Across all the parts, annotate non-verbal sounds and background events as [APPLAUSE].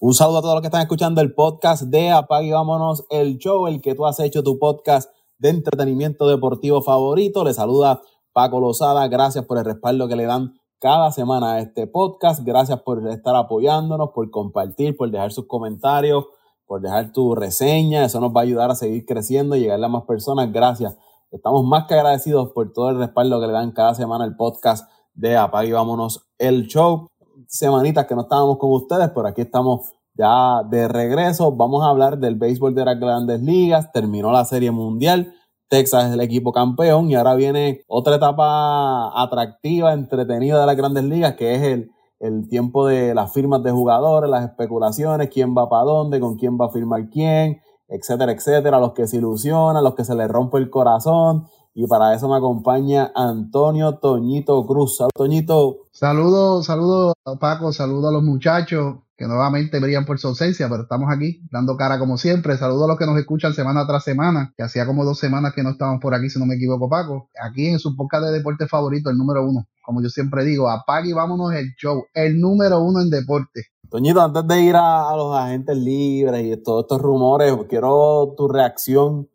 Un saludo a todos los que están escuchando el podcast de Apague Vámonos, el show, el que tú has hecho tu podcast de entretenimiento deportivo favorito. Le saluda Paco Lozada. Gracias por el respaldo que le dan cada semana a este podcast. Gracias por estar apoyándonos, por compartir, por dejar sus comentarios, por dejar tu reseña. Eso nos va a ayudar a seguir creciendo y llegarle a más personas. Gracias. Estamos más que agradecidos por todo el respaldo que le dan cada semana el podcast de Apague Vámonos, el show semanitas que no estábamos con ustedes, pero aquí estamos ya de regreso. Vamos a hablar del béisbol de las grandes ligas. Terminó la serie mundial. Texas es el equipo campeón y ahora viene otra etapa atractiva, entretenida de las grandes ligas, que es el, el tiempo de las firmas de jugadores, las especulaciones, quién va para dónde, con quién va a firmar quién, etcétera, etcétera, los que se ilusionan, los que se les rompe el corazón. Y para eso me acompaña Antonio Toñito Cruz. Toñito. Saludos, saludos Paco, saludos a los muchachos que nuevamente brillan por su ausencia, pero estamos aquí dando cara como siempre. Saludos a los que nos escuchan semana tras semana, que hacía como dos semanas que no estábamos por aquí, si no me equivoco, Paco. Aquí en su podcast de deporte favorito, el número uno. Como yo siempre digo, apague y vámonos el show, el número uno en deporte. Toñito, antes de ir a, a los agentes libres y todos estos rumores, quiero tu reacción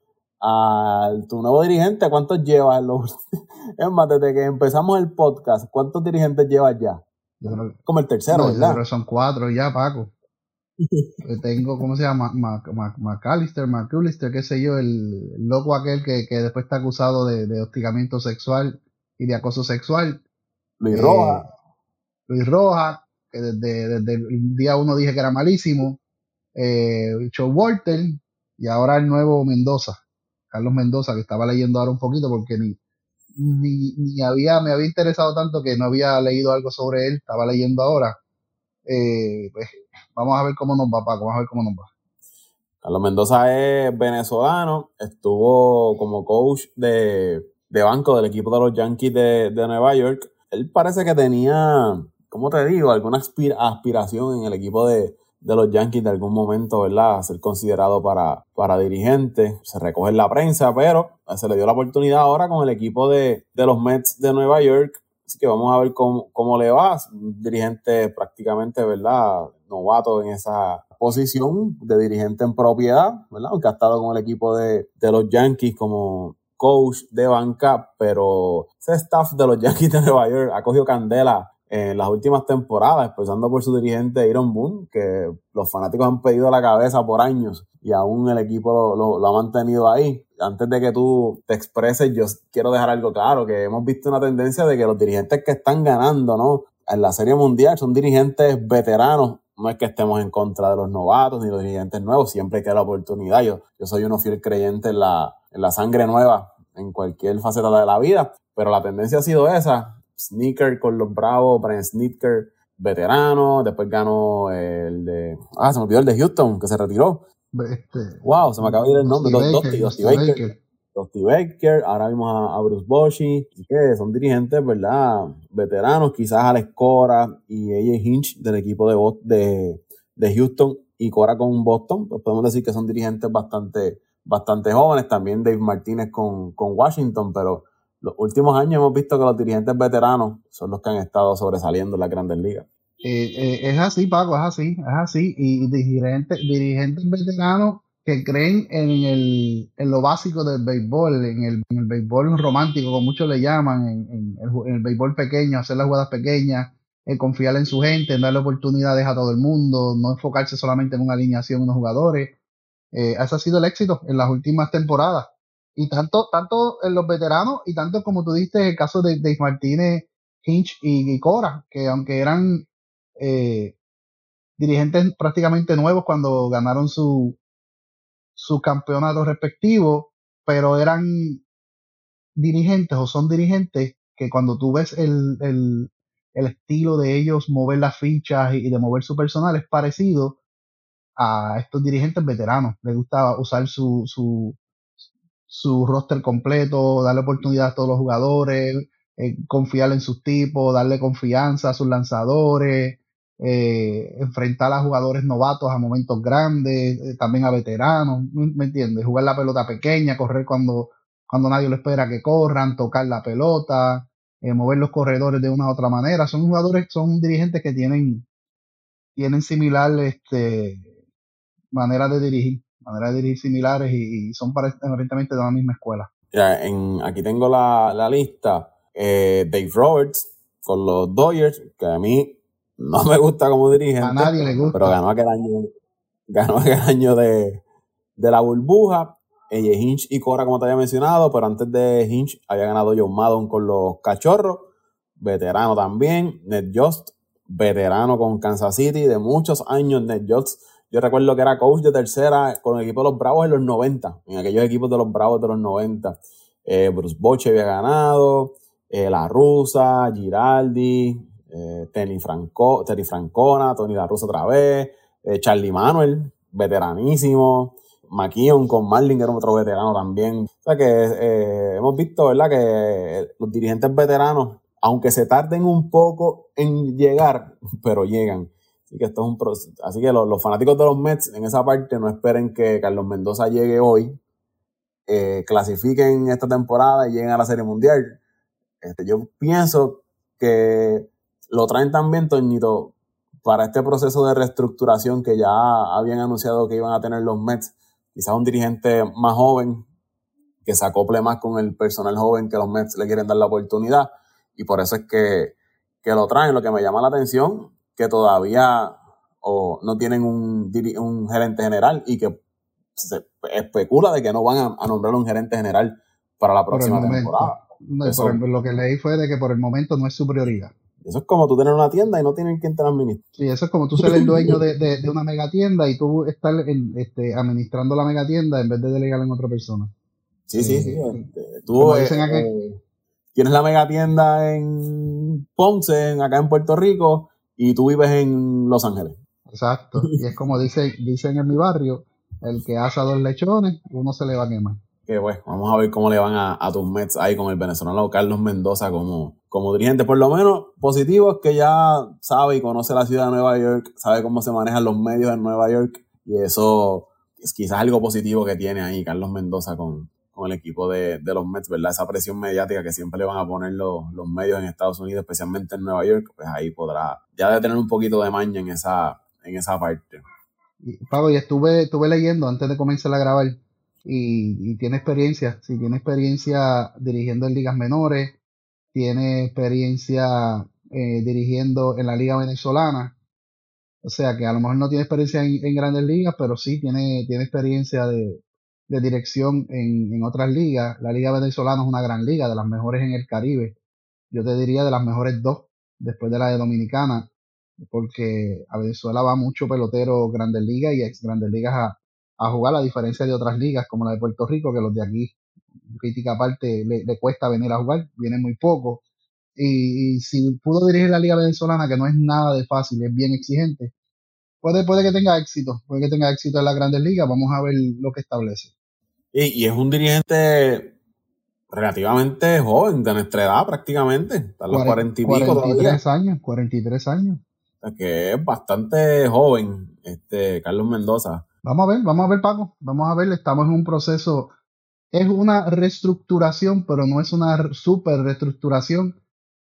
a tu nuevo dirigente. ¿Cuántos llevas? [LAUGHS] es más, desde que empezamos el podcast, ¿cuántos dirigentes llevas ya? Como el tercero, ¿verdad? son cuatro ya, Paco. [LAUGHS] Tengo, ¿cómo se llama? McAllister, McAllister, qué sé yo, el loco aquel que, que después está acusado de, de, hostigamiento sexual y de acoso sexual. Luis Roja. Eh, Luis Roja, que desde, desde, el día uno dije que era malísimo. Eh, Joe Walter y ahora el nuevo Mendoza, Carlos Mendoza, que estaba leyendo ahora un poquito porque ni, ni, ni, había, me había interesado tanto que no había leído algo sobre él, estaba leyendo ahora. Eh, pues vamos a ver cómo nos va, Paco, vamos a ver cómo nos va. Carlos Mendoza es venezolano, estuvo como coach de, de banco del equipo de los Yankees de, de, Nueva York. Él parece que tenía, ¿cómo te digo?, alguna aspiración en el equipo de, de los Yankees de algún momento, ¿verdad? Ser considerado para, para dirigente. Se recoge en la prensa, pero se le dio la oportunidad ahora con el equipo de, de los Mets de Nueva York. Así que vamos a ver cómo, cómo le va. Un dirigente prácticamente, ¿verdad? Novato en esa posición de dirigente en propiedad, ¿verdad? Aunque ha estado con el equipo de, de los Yankees como coach de banca, pero ese staff de los Yankees de Nueva York ha cogido candela en las últimas temporadas, empezando por su dirigente Aaron Boone, que los fanáticos han pedido la cabeza por años y aún el equipo lo, lo, ha mantenido ahí. Antes de que tú te expreses, yo quiero dejar algo claro, que hemos visto una tendencia de que los dirigentes que están ganando, ¿no? En la Serie Mundial son dirigentes veteranos. No es que estemos en contra de los novatos ni los dirigentes nuevos, siempre hay que dar la oportunidad. Yo, yo soy uno fiel creyente en la, en la sangre nueva en cualquier faceta de la vida, pero la tendencia ha sido esa Sneaker con los Bravos, Brian Sneaker, veterano, después ganó el de, ah, se me olvidó el de Houston, que se retiró. Este, wow, se me acaba de ir el nombre, Dusty, Dusty Baker. Dusty Baker, ahora vimos a, a Bruce Bochy, que son dirigentes, ¿verdad? Veteranos, quizás Alex Cora y AJ Hinch del equipo de, de, de Houston y Cora con Boston, pues podemos decir que son dirigentes bastante, bastante jóvenes, también Dave Martínez con, con Washington, pero los últimos años hemos visto que los dirigentes veteranos son los que han estado sobresaliendo en las grandes ligas. Eh, eh, es así, Paco, es así, es así. Y dirigentes, dirigentes veteranos que creen en, el, en lo básico del béisbol, en el, en el béisbol romántico, como muchos le llaman, en, en, el, béisbol pequeño, hacer las jugadas pequeñas, en confiar en su gente, en darle oportunidades a todo el mundo, no enfocarse solamente en una alineación unos jugadores. Eh, ese ha sido el éxito en las últimas temporadas. Y tanto, tanto en los veteranos y tanto como tú dijiste el caso de Dave Martínez, Hinch y, Cora, que aunque eran eh, dirigentes prácticamente nuevos cuando ganaron su, su campeonato respectivo, pero eran dirigentes o son dirigentes que cuando tú ves el, el, el estilo de ellos mover las fichas y, de mover su personal es parecido a estos dirigentes veteranos. Les gusta usar su, su, su roster completo, darle oportunidad a todos los jugadores, eh, confiar en sus tipos, darle confianza a sus lanzadores, eh, enfrentar a jugadores novatos a momentos grandes, eh, también a veteranos, ¿me entiendes? Jugar la pelota pequeña, correr cuando, cuando nadie lo espera que corran, tocar la pelota, mover los corredores de una u otra manera. Son jugadores, son dirigentes que tienen tienen similar este, manera de dirigir, manera de dirigir similares y, son aparentemente de la misma escuela. Ya, en, aquí tengo la, la lista. Eh, Dave Roberts con los Dodgers, que a mí no me gusta como dirige. A nadie le gusta. Pero ganó aquel año, ganó aquel año de, de la burbuja. Ella Hinch y Cora, como te había mencionado, pero antes de Hinch había ganado John Maddon con los Cachorros, veterano también. Ned Just, veterano con Kansas City, de muchos años Ned Just. Yo recuerdo que era coach de tercera con el equipo de los Bravos en los 90, en aquellos equipos de los Bravos de los 90. Eh, Bruce Boche había ganado, eh, La Rusa, Giraldi, eh, Terry, Franco, Francona, Tony La Rusa otra vez, eh, Charlie Manuel, veteranísimo. McKeon con Marlin, que era otro veterano también. O sea que hemos visto, ¿verdad?, que los dirigentes veteranos, aunque se tarden un poco en llegar, [LAUGHS] pero llegan. Así que esto es un. Así que los, fanáticos de los Mets en esa parte no esperen que Carlos Mendoza llegue hoy, eh, clasifiquen esta temporada y lleguen a la Serie Mundial. Este, yo pienso que lo traen también, Toñito, para este proceso de reestructuración que ya habían anunciado que iban a tener los Mets quizás un dirigente más joven que se acople más con el personal joven que los Mets le quieren dar la oportunidad y por eso es que, lo traen. Lo que me llama la atención, que todavía o no tienen un, un gerente general y que se especula de que no van a, nombrar un gerente general para la próxima temporada. lo que leí fue de que por el momento no es su prioridad. Eso es como tú tener una tienda y no tienen quien te la administre. Sí, eso es como tú ser el dueño de, de, una mega tienda y tú estar este, administrando la mega tienda en vez de delegarla en otra persona. Sí, sí, sí. Este, tú eh, eh, tienes la mega tienda en Ponce, acá en Puerto Rico, y tú vives en Los Ángeles. Exacto. [LAUGHS] Y es como dice, dicen en mi barrio, el que asa dos lechones, uno se le va a quemar que bueno, vamos a ver cómo le van a, tus Mets ahí con el venezolano Carlos Mendoza como, como dirigente. Por lo menos positivo es que ya sabe y conoce la ciudad de Nueva York, sabe cómo se manejan los medios en Nueva York y eso es quizás algo positivo que tiene ahí Carlos Mendoza con, con el equipo de, los Mets, ¿verdad? Esa presión mediática que siempre le van a poner los, los medios en Estados Unidos, especialmente en Nueva York, pues ahí podrá ya de tener un poquito de maña en esa, en esa parte. Pablo, y estuve, estuve leyendo antes de comenzar a grabar y, tiene experiencia, si tiene experiencia dirigiendo en ligas menores, tiene experiencia eh, dirigiendo en la liga venezolana, o sea que a lo mejor no tiene experiencia en, grandes ligas, pero sí tiene, tiene experiencia de, dirección en, en, otras ligas. La liga venezolana es una gran liga, de las mejores en el Caribe. Yo te diría de las mejores dos, después de la de Dominicana, porque a Venezuela va mucho pelotero grandes ligas y ex grandes ligas a, a jugar, a diferencia de otras ligas como la de Puerto Rico, que los de aquí, crítica aparte, le, cuesta venir a jugar, viene muy poco. Y, si pudo dirigir la liga venezolana, que no es nada de fácil, es bien exigente, puede, puede que tenga éxito, puede que tenga éxito en las grandes ligas, vamos a ver lo que establece. Y, es un dirigente relativamente joven, de nuestra edad prácticamente, a los 40 y pico 43 años, 43 años. que es bastante joven, este Carlos Mendoza. Vamos a ver, vamos a ver, Paco. Vamos a ver, estamos en un proceso. Es una reestructuración, pero no es una super reestructuración.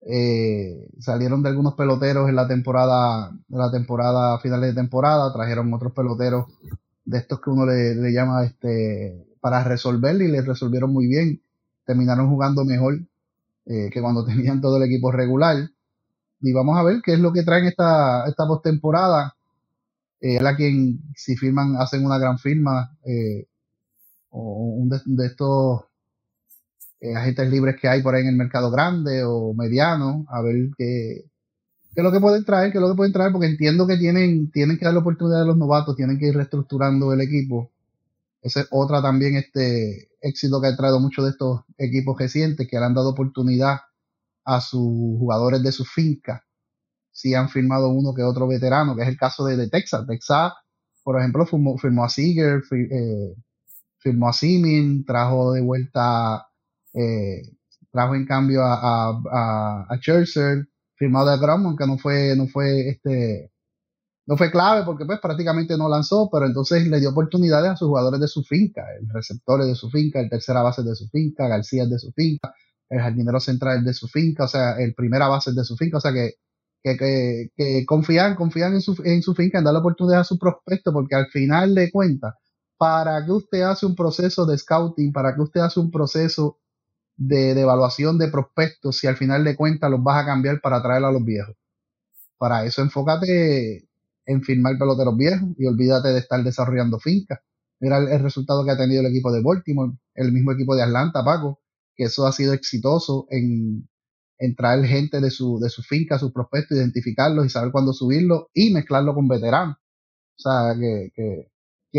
Eh, salieron de algunos peloteros en la temporada, en la temporada, finales de temporada, trajeron otros peloteros de estos que uno le, llama este para resolver y les resolvieron muy bien. Terminaron jugando mejor eh, que cuando [LAUGHS] tenían todo el equipo regular. Y vamos a ver qué es lo que traen esta, esta postemporada eh, a quien, si firman, hacen una gran firma, eh, o un de, estos eh, agentes libres que hay por ahí en el mercado grande o mediano, a ver qué, qué es lo que pueden traer, qué es lo que pueden traer, porque entiendo que tienen, tienen que dar la oportunidad a los novatos, tienen que ir reestructurando el equipo. Esa es otra también este éxito que ha traído muchos de estos equipos recientes que le han dado oportunidad a sus jugadores de su finca si han firmado uno que otro veterano, que es el caso de, Texas. Texas, por ejemplo, firmó, a Seager, eh, firmó a Simin, trajo de vuelta, eh, trajo en cambio a, a, a, Scherzer, firmado a Drummond, que no fue, no fue este, no fue clave porque pues prácticamente no lanzó, pero entonces le dio oportunidades a sus jugadores de su finca, el receptor de su finca, el tercera base de su finca, García de su finca, el jardinero central de su finca, o sea, el primera base de su finca, o sea que que, que, confían, confían en su, en su finca, en darle oportunidad a su prospecto, porque al final de cuentas, ¿para que usted hace un proceso de scouting? ¿Para que usted hace un proceso de, evaluación de prospectos si al final de cuentas los vas a cambiar para traer a los viejos? Para eso enfócate en firmar peloteros viejos y olvídate de estar desarrollando fincas. Mira el, resultado que ha tenido el equipo de Baltimore, el mismo equipo de Atlanta, Paco, que eso ha sido exitoso en, traer gente de su, de su finca, sus prospectos, identificarlos y saber cuándo subirlos y mezclarlo con veteranos. O sea, que,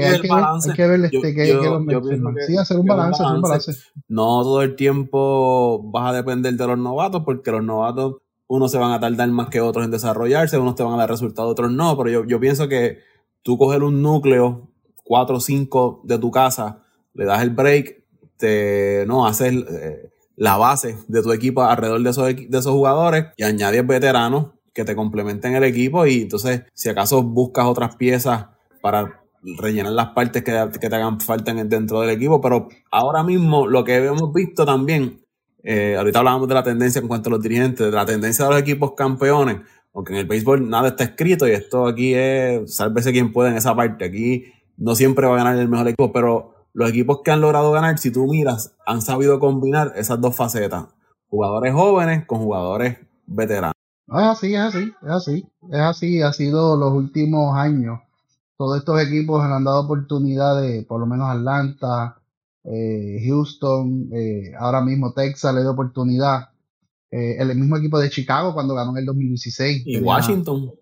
que hay, que hay, que ver, este, que, que Sí, hacer un balance, un balance. No todo el tiempo vas a depender de los novatos, porque los novatos, unos se van a tardar más que otros en desarrollarse, unos te van a dar resultados, otros no, pero yo, yo pienso que tú coger un núcleo, cuatro o cinco de tu casa, le das el break, te, no, haces... Eh, la base de tu equipo alrededor de esos, de esos jugadores y añades veteranos que te complementen el equipo y entonces si acaso buscas otras piezas para rellenar las partes que, te hagan falta dentro del equipo, pero ahora mismo lo que hemos visto también, eh, ahorita hablábamos de la tendencia en cuanto a los dirigentes, de la tendencia de los equipos campeones, aunque en el béisbol nada está escrito y esto aquí es, sálvese quien puede en esa parte, aquí no siempre va a ganar el mejor equipo, pero los equipos que han logrado ganar, si tú miras, han sabido combinar esas dos facetas. Jugadores jóvenes con jugadores veteranos. Es así, es así, es así. Es así, ha sido los últimos años. Todos estos equipos han dado oportunidades, por lo menos Atlanta, eh, Houston, eh, ahora mismo Texas le dio oportunidad. Eh, el mismo equipo de Chicago cuando ganó en el 2016. Y Washington.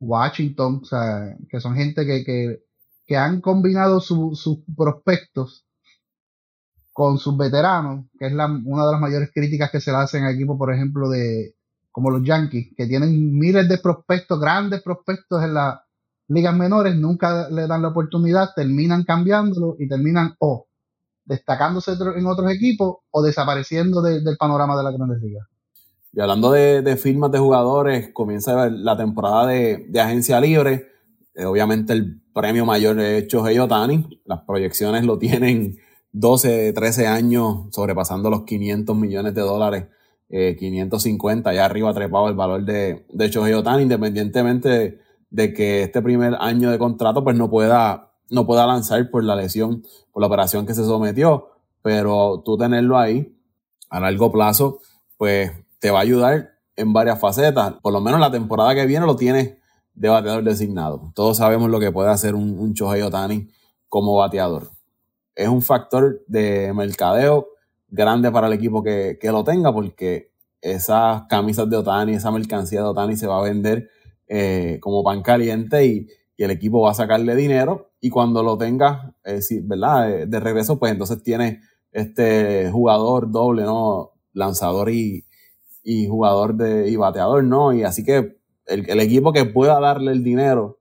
Washington, o sea, que son gente que, que que han combinado sus prospectos con sus veteranos, que es la, una de las mayores críticas que se le hacen a equipos, por ejemplo, de como los Yankees, que tienen miles de prospectos, grandes prospectos en las ligas menores, nunca le dan la oportunidad, terminan cambiándolo y terminan o destacándose en otros equipos o desapareciendo del panorama de las grandes ligas. Y hablando de, firmas de jugadores, comienza la temporada de, agencia libre. Eh, obviamente el premio mayor es Shohei Otani. Las proyecciones lo tienen 12, 13 años sobrepasando los 500 millones de dólares, 550, eh, ya arriba trepado el valor de, de Shohei Otani, independientemente de, que este primer año de contrato pues no pueda, no pueda lanzar por la lesión, por la operación que se sometió, pero tú tenerlo ahí a largo plazo, pues te va a ayudar en varias facetas. Por lo menos la temporada que viene lo tienes de bateador designado. Todos sabemos lo que puede hacer un, un Otani como bateador. Es un factor de mercadeo grande para el equipo que, lo tenga porque esas camisas de Otani, esa mercancía de Otani se va a vender eh, como pan caliente y, el equipo va a sacarle dinero y cuando lo tenga, eh, ¿verdad? De, regreso, pues entonces tiene este jugador doble, ¿no? Lanzador y, y jugador de, y bateador, ¿no? Y así que el, equipo que pueda darle el dinero,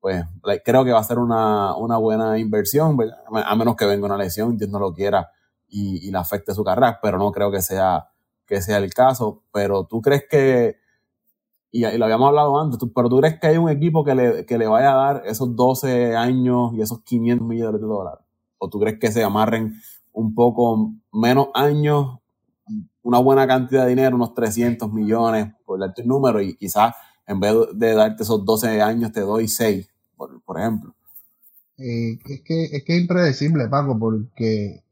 pues creo que va a ser una, buena inversión, a menos que venga una lesión, Dios no lo quiera y, le afecte su carrera, pero no creo que sea, que sea el caso. Pero tú crees que, y, lo habíamos hablado antes, pero tú crees que hay un equipo que le, que le vaya a dar esos 12 años y esos 500 millones de dólares? ¿O tú crees que se amarren un poco menos años, una buena cantidad de dinero, unos 300 millones, por darte un número, y quizás en vez de darte esos 12 años, te doy 6, por, ejemplo. Eh, es, que, es que es impredecible, Paco, porque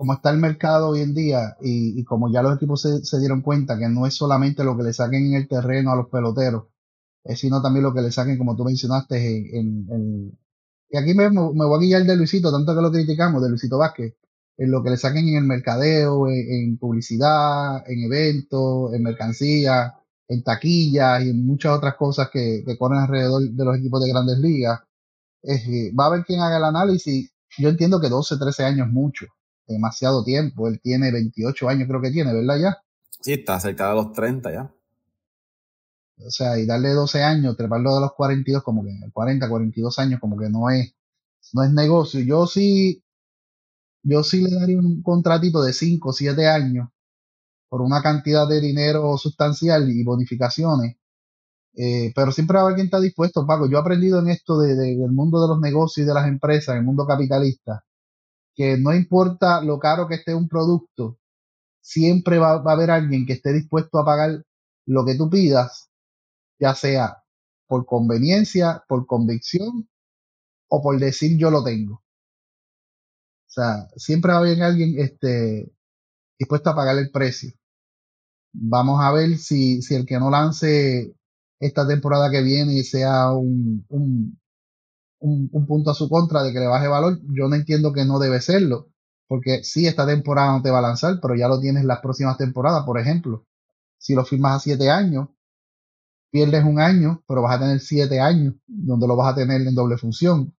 como está el mercado hoy en día y, como ya los equipos se, dieron cuenta que no es solamente lo que le saquen en el terreno a los peloteros, es sino también lo que le saquen, como tú mencionaste, en, y aquí me, voy a guiar de Luisito, tanto que lo criticamos, de Luisito Vázquez, en lo que le saquen en el mercadeo, en publicidad, en eventos, en mercancía, en taquillas y en muchas otras cosas que, que corren alrededor de los equipos de grandes ligas. va a haber quien haga el análisis. Yo entiendo que 12, 13 años mucho, demasiado tiempo. Él tiene 28 años, creo que tiene, ¿verdad? Ya. Sí, está cerca de los 30 ya. O sea, y darle 12 años, treparlo de los 42, como que 40, 42 años, como que no es, no es negocio. Yo sí, yo sí le daría un contratito de 5, 7 años por una cantidad de dinero sustancial y bonificaciones. Eh, pero siempre va a haber quien está dispuesto, Paco. Yo he aprendido en esto de, del mundo de los negocios y de las empresas, el mundo capitalista, que no importa lo caro que esté un producto, siempre va, a haber alguien que esté dispuesto a pagar lo que tú pidas, ya sea por conveniencia, por convicción o por decir yo lo tengo. O sea, siempre va a haber alguien este, dispuesto a pagar el precio. Vamos a ver si, si el que no lance esta temporada que viene sea un, un, un, punto a su contra de que le baje valor. Yo no entiendo que no debe serlo, porque sí, esta temporada no te va a lanzar, pero ya lo tienes las próximas temporadas, por ejemplo. Si lo firmas a siete años, pierdes un año, pero vas a tener siete años, donde lo vas a tener en doble función.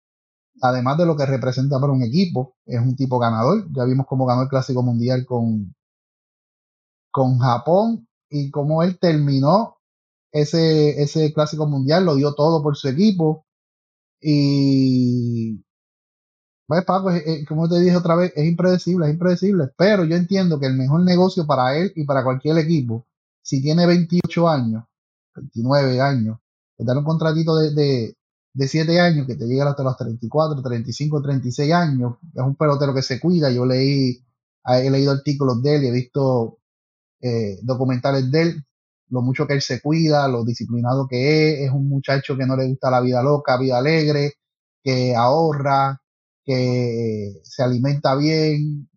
Además de lo que representa para un equipo, es un tipo ganador. Ya vimos cómo ganó el Clásico Mundial con, con Japón y cómo él terminó ese, ese Clásico Mundial, lo dio todo por su equipo. Y pues Paco, como te dije otra vez, es impredecible, es impredecible. Pero yo entiendo que el mejor negocio para él y para cualquier equipo, si tiene 28 años, 29 años, es dar un contratito de, de, de 7 años que te llega hasta los 34, 35, 36 años. Es un pelotero que se cuida. Yo leí, he leído artículos de él y he visto eh, documentales de él lo mucho que él se cuida, lo disciplinado que es, es un muchacho que no le gusta la vida loca, vida alegre, que ahorra, que se alimenta bien,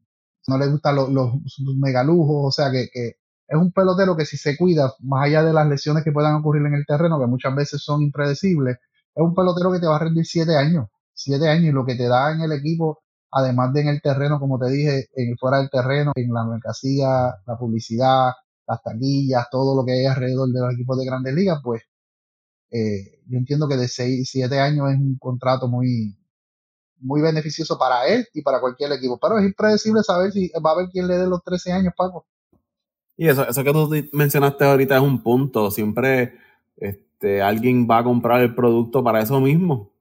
no le gustan los, los, megalujos, o sea que, que, es un pelotero que si se cuida, más allá de las lesiones que puedan ocurrir en el terreno, que muchas veces son impredecibles, es un pelotero que te va a rendir siete años, siete años, y lo que te da en el equipo, además de en el terreno, como te dije, en fuera del terreno, en la mercancía, la publicidad, las taquillas, todo lo que hay alrededor de los equipos de grandes ligas, pues eh, yo entiendo que de 6, 7 años es un contrato muy, muy beneficioso para él y para cualquier equipo. Pero es impredecible saber si va a haber quien le dé los 13 años, Paco. Y eso, eso que tú mencionaste ahorita es un punto. Siempre este, alguien va a comprar el producto para eso mismo.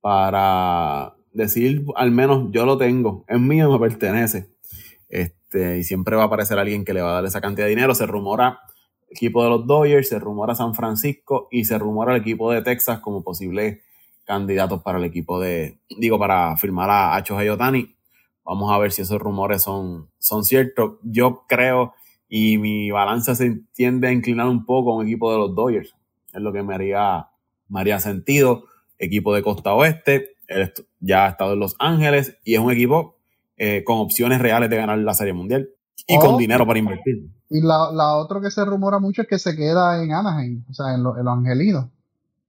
Para decir, al menos yo lo tengo, es mío, me pertenece. Este, y siempre va a aparecer alguien que le va a dar esa cantidad de dinero. Se rumora el equipo de los Dodgers, se rumora San Francisco y se rumora el equipo de Texas como posibles candidatos para el equipo de, digo, para firmar a Otani. Vamos a ver si esos rumores son, son ciertos. Yo creo y mi balanza se tiende a inclinar un poco a un equipo de los Dodgers. Es lo que me haría, me haría sentido. Equipo de Costa Oeste, ya ha estado en Los Ángeles y es un equipo eh, con opciones reales de ganar la Serie Mundial y con oh. dinero para invertir. Y la, la otra que se rumora mucho es que se queda en Anaheim, o sea, en, los angelinos.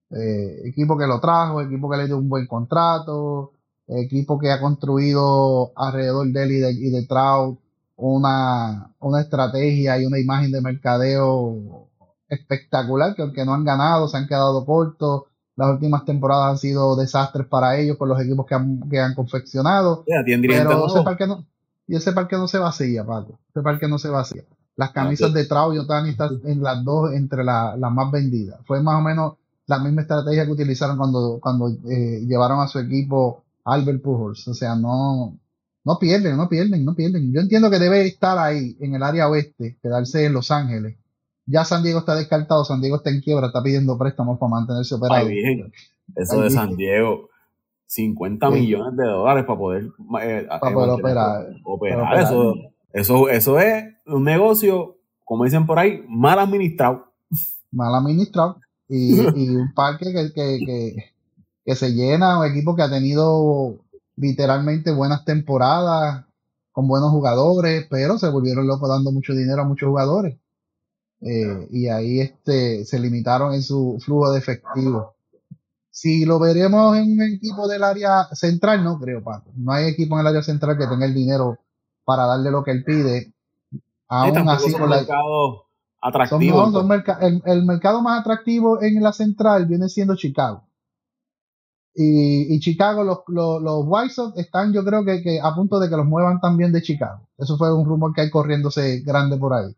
Eh, equipo que lo trajo, equipo que le dio un buen contrato, equipo que ha construido alrededor de él y de, y de Trout una, una estrategia y una imagen de mercadeo espectacular, que aunque no han ganado, se han quedado cortos, las últimas temporadas han sido desastres para ellos con los equipos que han, que han confeccionado. pero ese parque no, y ese parque no se vacía, Paco. Ese parque no se vacía. Las camisas de Trau y Otani están en las dos entre las más vendidas. Fue más o menos la misma estrategia que utilizaron cuando, cuando eh, llevaron a su equipo Albert Pujols. O sea, no, no pierden, no pierden, no pierden. Yo entiendo que debe estar ahí en el área oeste, quedarse en Los Ángeles ya San Diego está descartado, San Diego está en quiebra, está pidiendo préstamos para mantenerse operado. Eso de San Diego, 50 millones de dólares para poder, eh, para poder operar. Eso, eso, eso es un negocio, como dicen por ahí, mal administrado. Mal administrado. Y, un parque que, que, que, se llena, un equipo que ha tenido literalmente buenas temporadas, con buenos jugadores, pero se volvieron locos dando mucho dinero a muchos jugadores. Eh, y ahí este, se limitaron en su flujo de efectivo. Si lo veremos en un equipo del área central, no creo, Paco. No hay equipo en el área central que tenga el dinero para darle lo que él pide. Aún así, con la, atractivo. el, mercado más atractivo en la central viene siendo Chicago. Y, Chicago, los, los, White Sox están, yo creo que, que, a punto de que los muevan también de Chicago. Eso fue un rumor que hay corriéndose grande por ahí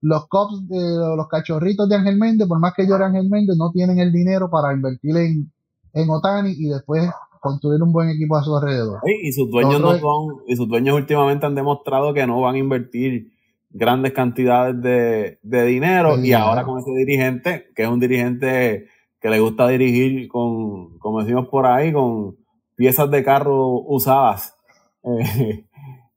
los cops de los cachorritos de Ángel Méndez, por más que era Ángel Méndez, no tienen el dinero para invertir en, en Otani y después construir un buen equipo a su alrededor. y sus dueños no son, y sus dueños últimamente han demostrado que no van a invertir grandes cantidades de, dinero y ahora con ese dirigente, que es un dirigente que le gusta dirigir con, como decimos por ahí, con piezas de carro usadas [LAUGHS] eh,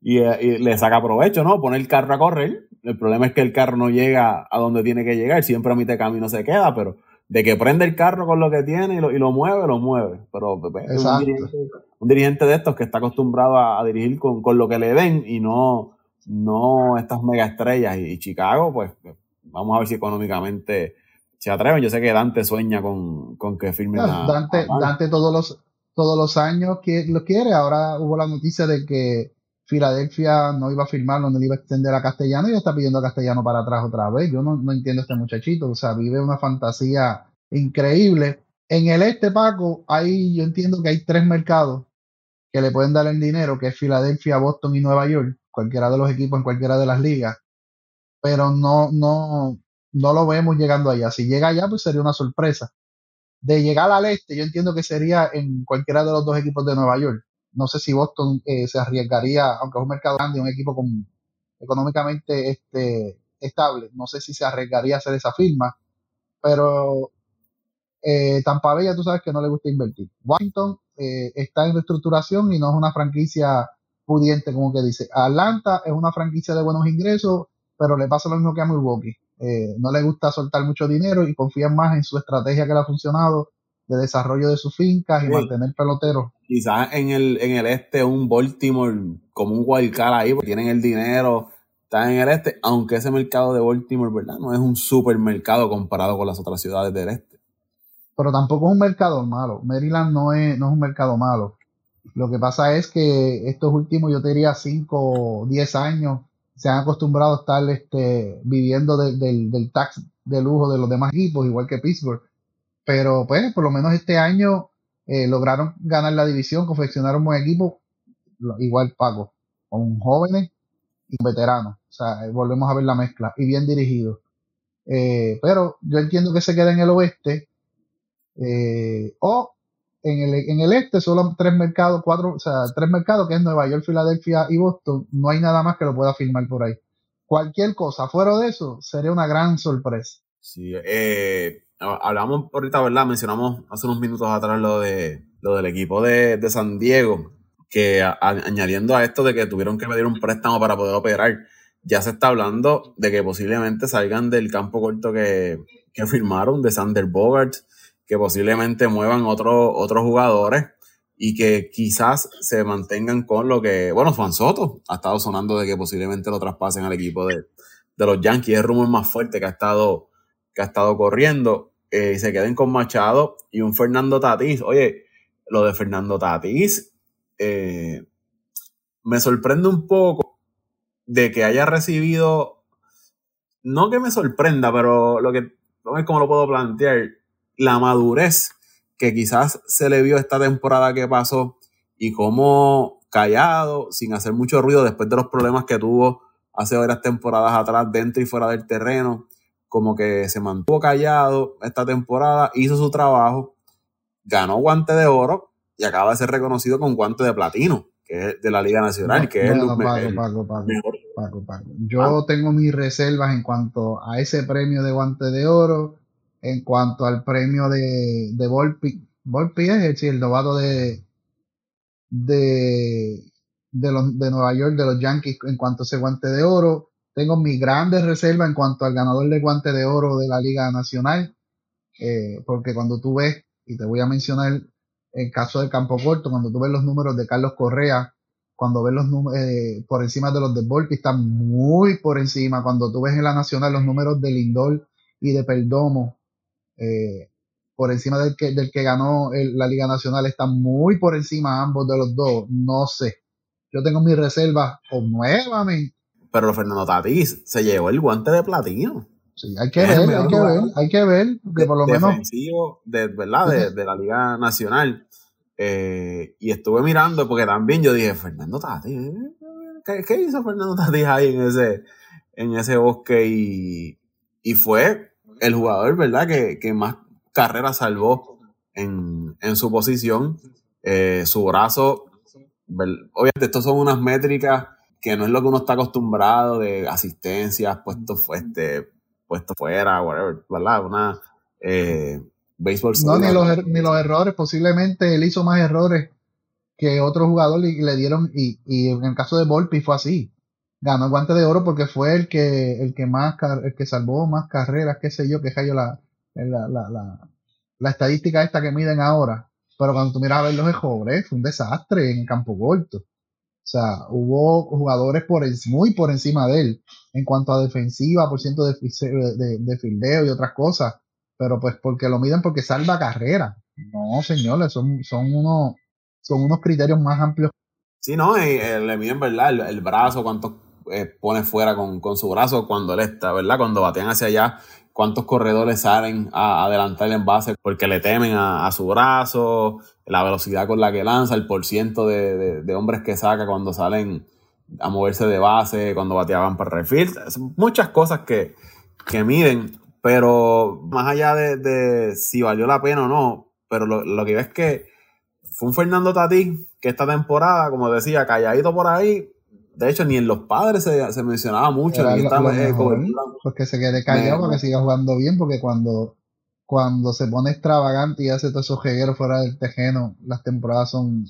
y, y, le saca provecho, ¿no? Poner el carro a correr el problema es que el carro no llega a donde tiene que llegar, siempre a mitad de camino se queda, pero de que prende el carro con lo que tiene y lo, y lo mueve, lo mueve. Pero pues, pues, es un dirigente, un dirigente, de estos que está acostumbrado a, dirigir con, con, lo que le den y no, no estas mega estrellas. Y, Chicago, pues vamos a ver si económicamente se atreven. Yo sé que Dante sueña con, con que firme a, Dante, Dante todos los, todos los años que lo quiere. Ahora hubo la noticia de que Filadelfia no iba a firmarlo, no iba a extender a Castellano y está pidiendo a Castellano para atrás otra vez. Yo no, entiendo a este muchachito, o sea, vive una fantasía increíble. En el este, Paco, ahí yo entiendo que hay tres mercados que le pueden dar el dinero, que es Filadelfia, Boston y Nueva York, cualquiera de los equipos en cualquiera de las ligas, pero no, no, no lo vemos llegando allá. Si llega allá, pues sería una sorpresa. De llegar al este, yo entiendo que sería en cualquiera de los dos equipos de Nueva York no sé si Boston eh, se arriesgaría, aunque es un mercado grande, un equipo con, económicamente este, estable, no sé si se arriesgaría a hacer esa firma, pero eh, Tampa Bay ya tú sabes que no le gusta invertir. Washington eh, está en reestructuración y no es una franquicia pudiente, como que dice. Atlanta es una franquicia de buenos ingresos, pero le pasa lo mismo que a Milwaukee. Eh, no le gusta soltar mucho dinero y confían más en su estrategia que le ha funcionado de desarrollo de sus fincas y mantener peloteros. Quizás en el, en el este un Baltimore como un wildcard ahí, porque tienen el dinero, están en el este, aunque ese mercado de Baltimore, ¿verdad? No es un supermercado comparado con las otras ciudades del este. Pero tampoco es un mercado malo. Maryland no es, no es un mercado malo. Lo que pasa es que estos últimos, yo te diría 5 o 10 años, se han acostumbrado a estar este, viviendo del, del tax de lujo de los demás equipos, igual que Pittsburgh pero pues por lo menos este año eh, lograron ganar la división, confeccionar un buen equipo, igual Paco, con jóvenes y veteranos. O sea, eh, volvemos a ver la mezcla y bien dirigido. Eh, pero yo entiendo que se queda en el oeste o en el, en el este solo tres mercados, cuatro, o sea, tres mercados que es Nueva York, Filadelfia y Boston. No hay nada más que lo pueda firmar por ahí. Cualquier cosa fuera de eso sería una gran sorpresa. Sí, eh, hablamos ahorita, ¿verdad? Mencionamos hace unos minutos atrás lo de lo del equipo de, San Diego, que añadiendo a esto de que tuvieron que pedir un préstamo para poder operar, ya se está hablando de que posiblemente salgan del campo corto que, firmaron de Sander Bogart, que posiblemente muevan otros otros jugadores y que quizás se mantengan con lo que, bueno, Juan Soto ha estado sonando de que posiblemente lo traspasen al equipo de, de los Yankees, es el rumor más fuerte que ha estado, que ha estado corriendo eh, se queden con Machado y un Fernando Tatís. Oye, lo de Fernando Tatís eh, me sorprende un poco de que haya recibido, no que me sorprenda, pero lo que, no es como lo puedo plantear, la madurez que quizás se le vio esta temporada que pasó y cómo callado, sin hacer mucho ruido después de los problemas que tuvo hace varias temporadas atrás dentro y fuera del terreno, como que se mantuvo callado esta temporada, hizo su trabajo, ganó guante de oro y acaba de ser reconocido con guante de platino, que es de la Liga Nacional, que es el, Paco, Paco, Paco, Yo ah. tengo mis reservas en cuanto a ese premio de guante de oro, en cuanto al premio de, de Volpi. Volpi es decir, el novato de, de, de, los, de Nueva York, de los Yankees, en cuanto a ese guante de oro tengo mis grandes reservas en cuanto al ganador de guante de oro de la Liga Nacional, eh, porque cuando tú ves, y te voy a mencionar el caso del campo corto, cuando tú ves los números de Carlos Correa, cuando ves los números eh, por encima de los de Volpi, están muy por encima. Cuando tú ves en la Nacional los números de Lindor y de Perdomo, eh, por encima del que, del que ganó la Liga Nacional, están muy por encima ambos de los dos. No sé. Yo tengo mis reservas, o nuevamente, pero Fernando Tatís se llevó el guante de platino. Sí, hay que ver, hay que ver, hay que ver, que por lo menos. De, ¿verdad? De, la Liga Nacional. Eh, y estuve mirando, porque también yo dije, Fernando Tatís, ¿qué, hizo Fernando Tatís ahí en ese, en ese bosque? Y, y fue el jugador, ¿verdad? Que, que más carreras salvó en, en su posición. Eh, su brazo, obviamente, estos son unas métricas que no es lo que uno está acostumbrado de asistencias, puestos este, puesto fuera, whatever, ¿verdad? Una eh, béisbol. No, ni los, er, ni los errores, posiblemente él hizo más errores que otro jugador y, le dieron, y, y, en el caso de Volpi fue así. ganó el guante de oro porque fue el que, el que más, el que salvó más carreras, qué sé yo, que cayó la, la, la, la, la estadística esta que miden ahora. Pero cuando tú miras a ver los jóvenes, fue un desastre en el campo corto. O sea, hubo jugadores por muy por encima de él en cuanto a defensiva, por ciento de, de, de fildeo y otras cosas. Pero pues porque lo miden porque salva carrera. No, señores, son, son unos, son unos criterios más amplios. Sí, no, y, eh, le miden, ¿verdad? El, brazo, cuánto eh, pone fuera con, con, su brazo cuando él está, ¿verdad? Cuando batean hacia allá, cuántos corredores salen a adelantar en base porque le temen a, su brazo, la velocidad con la que lanza, el porciento de, de, hombres que saca cuando salen a moverse de base, cuando bateaban para refill. Muchas cosas que, que miden, pero más allá de, si valió la pena o no, pero lo, lo que ves es que fue un Fernando Tatí que esta temporada, como decía, calladito por ahí, de hecho, ni en los padres se, mencionaba mucho. Era pues que se quede callado para que siga jugando bien, porque cuando, cuando se pone extravagante y hace todos esos jegueros fuera del tejeno, las temporadas son,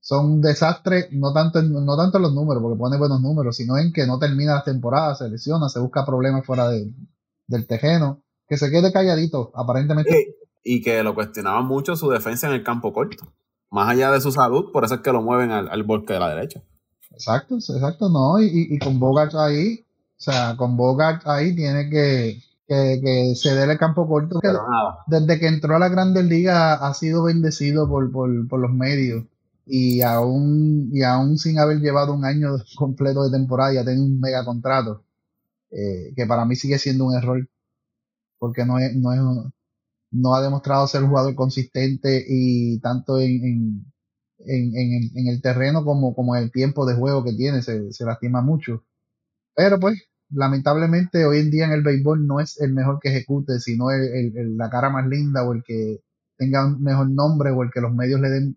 son un desastre, no tanto, en, no tanto en los números, porque pone buenos números, sino en que no termina las temporadas, se lesiona, se busca problemas fuera del tejeno. Que se quede calladito, aparentemente. Y, que lo cuestionaban mucho su defensa en el campo corto. Más allá de su salud, por eso es que lo mueven al, al bosque de la derecha. Exacto, exacto, no, y, y, con Bogart ahí, o sea, con Bogart ahí tiene que, que, que ceder el campo corto. Que desde que entró a la Grandes Ligas ha sido bendecido por, por, por los medios y aún, y aún sin haber llevado un año [LAUGHS] completo de temporada ya tiene un mega contrato, eh, que para mí sigue siendo un error, porque no es, no es, no ha demostrado ser un jugador consistente y tanto en, en, en, en, el terreno como, como en el tiempo de juego que tiene, se, se lastima mucho. Pero pues, lamentablemente hoy en día en el béisbol no es el mejor que ejecute, sino el, la cara más linda o el que tenga un mejor nombre o el que los medios le den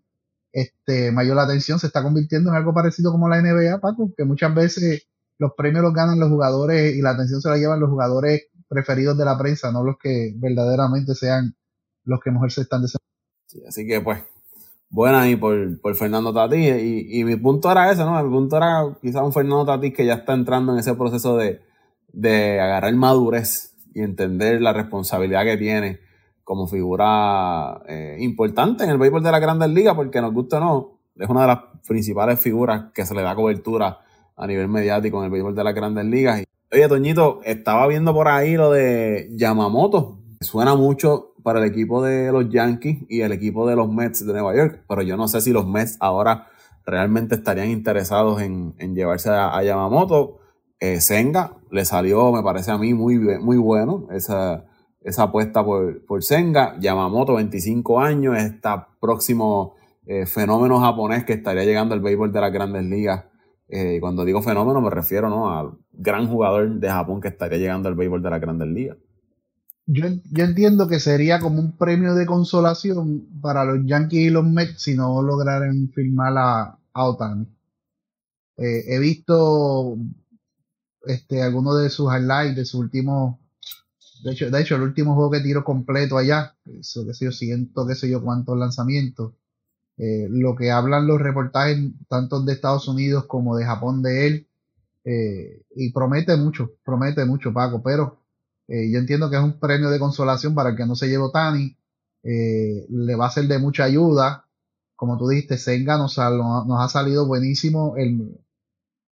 este, mayor atención, se está convirtiendo en algo parecido como la NBA, Paco, que muchas veces los premios los ganan los jugadores y la atención se la llevan los jugadores preferidos de la prensa, no los que verdaderamente sean los que mejor se están desarrollando. así que pues buena ahí por, por Fernando Tatís. Y, y, mi punto era ese, ¿no? Mi punto era quizás un Fernando Tatís que ya está entrando en ese proceso de, de agarrar madurez y entender la responsabilidad que tiene como figura eh, importante en el béisbol de la Grandes Ligas, porque nos gusta o no, es una de las principales figuras que se le da cobertura a nivel mediático en el béisbol de las Grandes Ligas. Oye, Toñito, estaba viendo por ahí lo de Yamamoto. Suena mucho para el equipo de los Yankees y el equipo de los Mets de Nueva York, pero yo no sé si los Mets ahora realmente estarían interesados en, llevarse a, Yamamoto. Eh, Senga le salió, me parece a mí, muy, muy bueno esa, esa apuesta por, por Senga. Yamamoto, 25 años, está próximo eh, fenómeno japonés que estaría llegando al béisbol de las grandes ligas. Eh, cuando digo fenómeno me refiero ¿no? al gran jugador de Japón que estaría llegando al béisbol de las grandes ligas yo, yo, entiendo que sería como un premio de consolación para los Yankees y los Mets si no lograran firmar a, a. Eh, he visto este algunos de sus highlights de su último de hecho, de hecho el último juego que tiro completo allá, eso que sé yo, siento qué sé yo cuántos lanzamientos. Eh, lo que hablan los reportajes tanto de Estados Unidos como de Japón de él, eh, y promete mucho, promete mucho Paco, pero eh, yo entiendo que es un premio de consolación para el que no se llevó Tani. Eh, le va a ser de mucha ayuda. Como tú dijiste, Senga nos ha, nos ha salido buenísimo. El,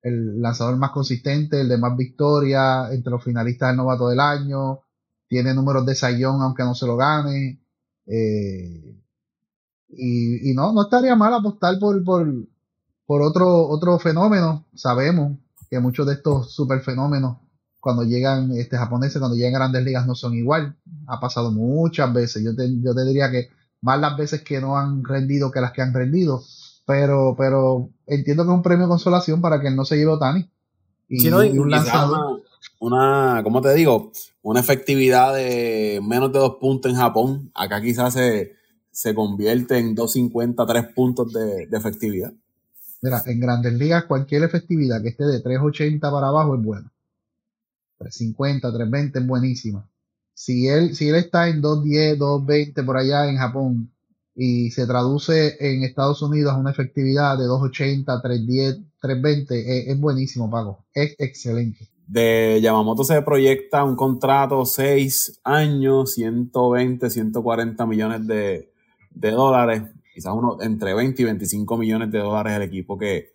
el lanzador más consistente, el de más victorias, entre los finalistas del novato del año. Tiene números de sayón aunque no se lo gane. Eh, y, y, no, no estaría mal apostar por, por, por otro, otro fenómeno. Sabemos que muchos de estos super fenómenos cuando llegan este, japoneses, cuando llegan a grandes ligas no son igual. Ha pasado muchas veces. Yo te, yo te diría que más las veces que no han rendido que las que han rendido. Pero, pero entiendo que es un premio de consolación para que él no se lleve Otani. Y, un lanzador. Una, ¿cómo te digo? Una efectividad de menos de dos puntos en Japón. Acá quizás se, se convierte en 2.50, tres puntos de, de efectividad. Mira, en grandes ligas cualquier efectividad que esté de 3.80 para abajo es buena. 350, 320 es buenísima. Si él, si él está en 210, 220 por allá en Japón y se traduce en Estados Unidos a una efectividad de 280, 310, 320 es, buenísimo, Paco. Es excelente. De Yamamoto se proyecta un contrato 6 años, 120, 140 millones de, dólares. Quizás uno entre 20 y 25 millones de dólares el equipo que,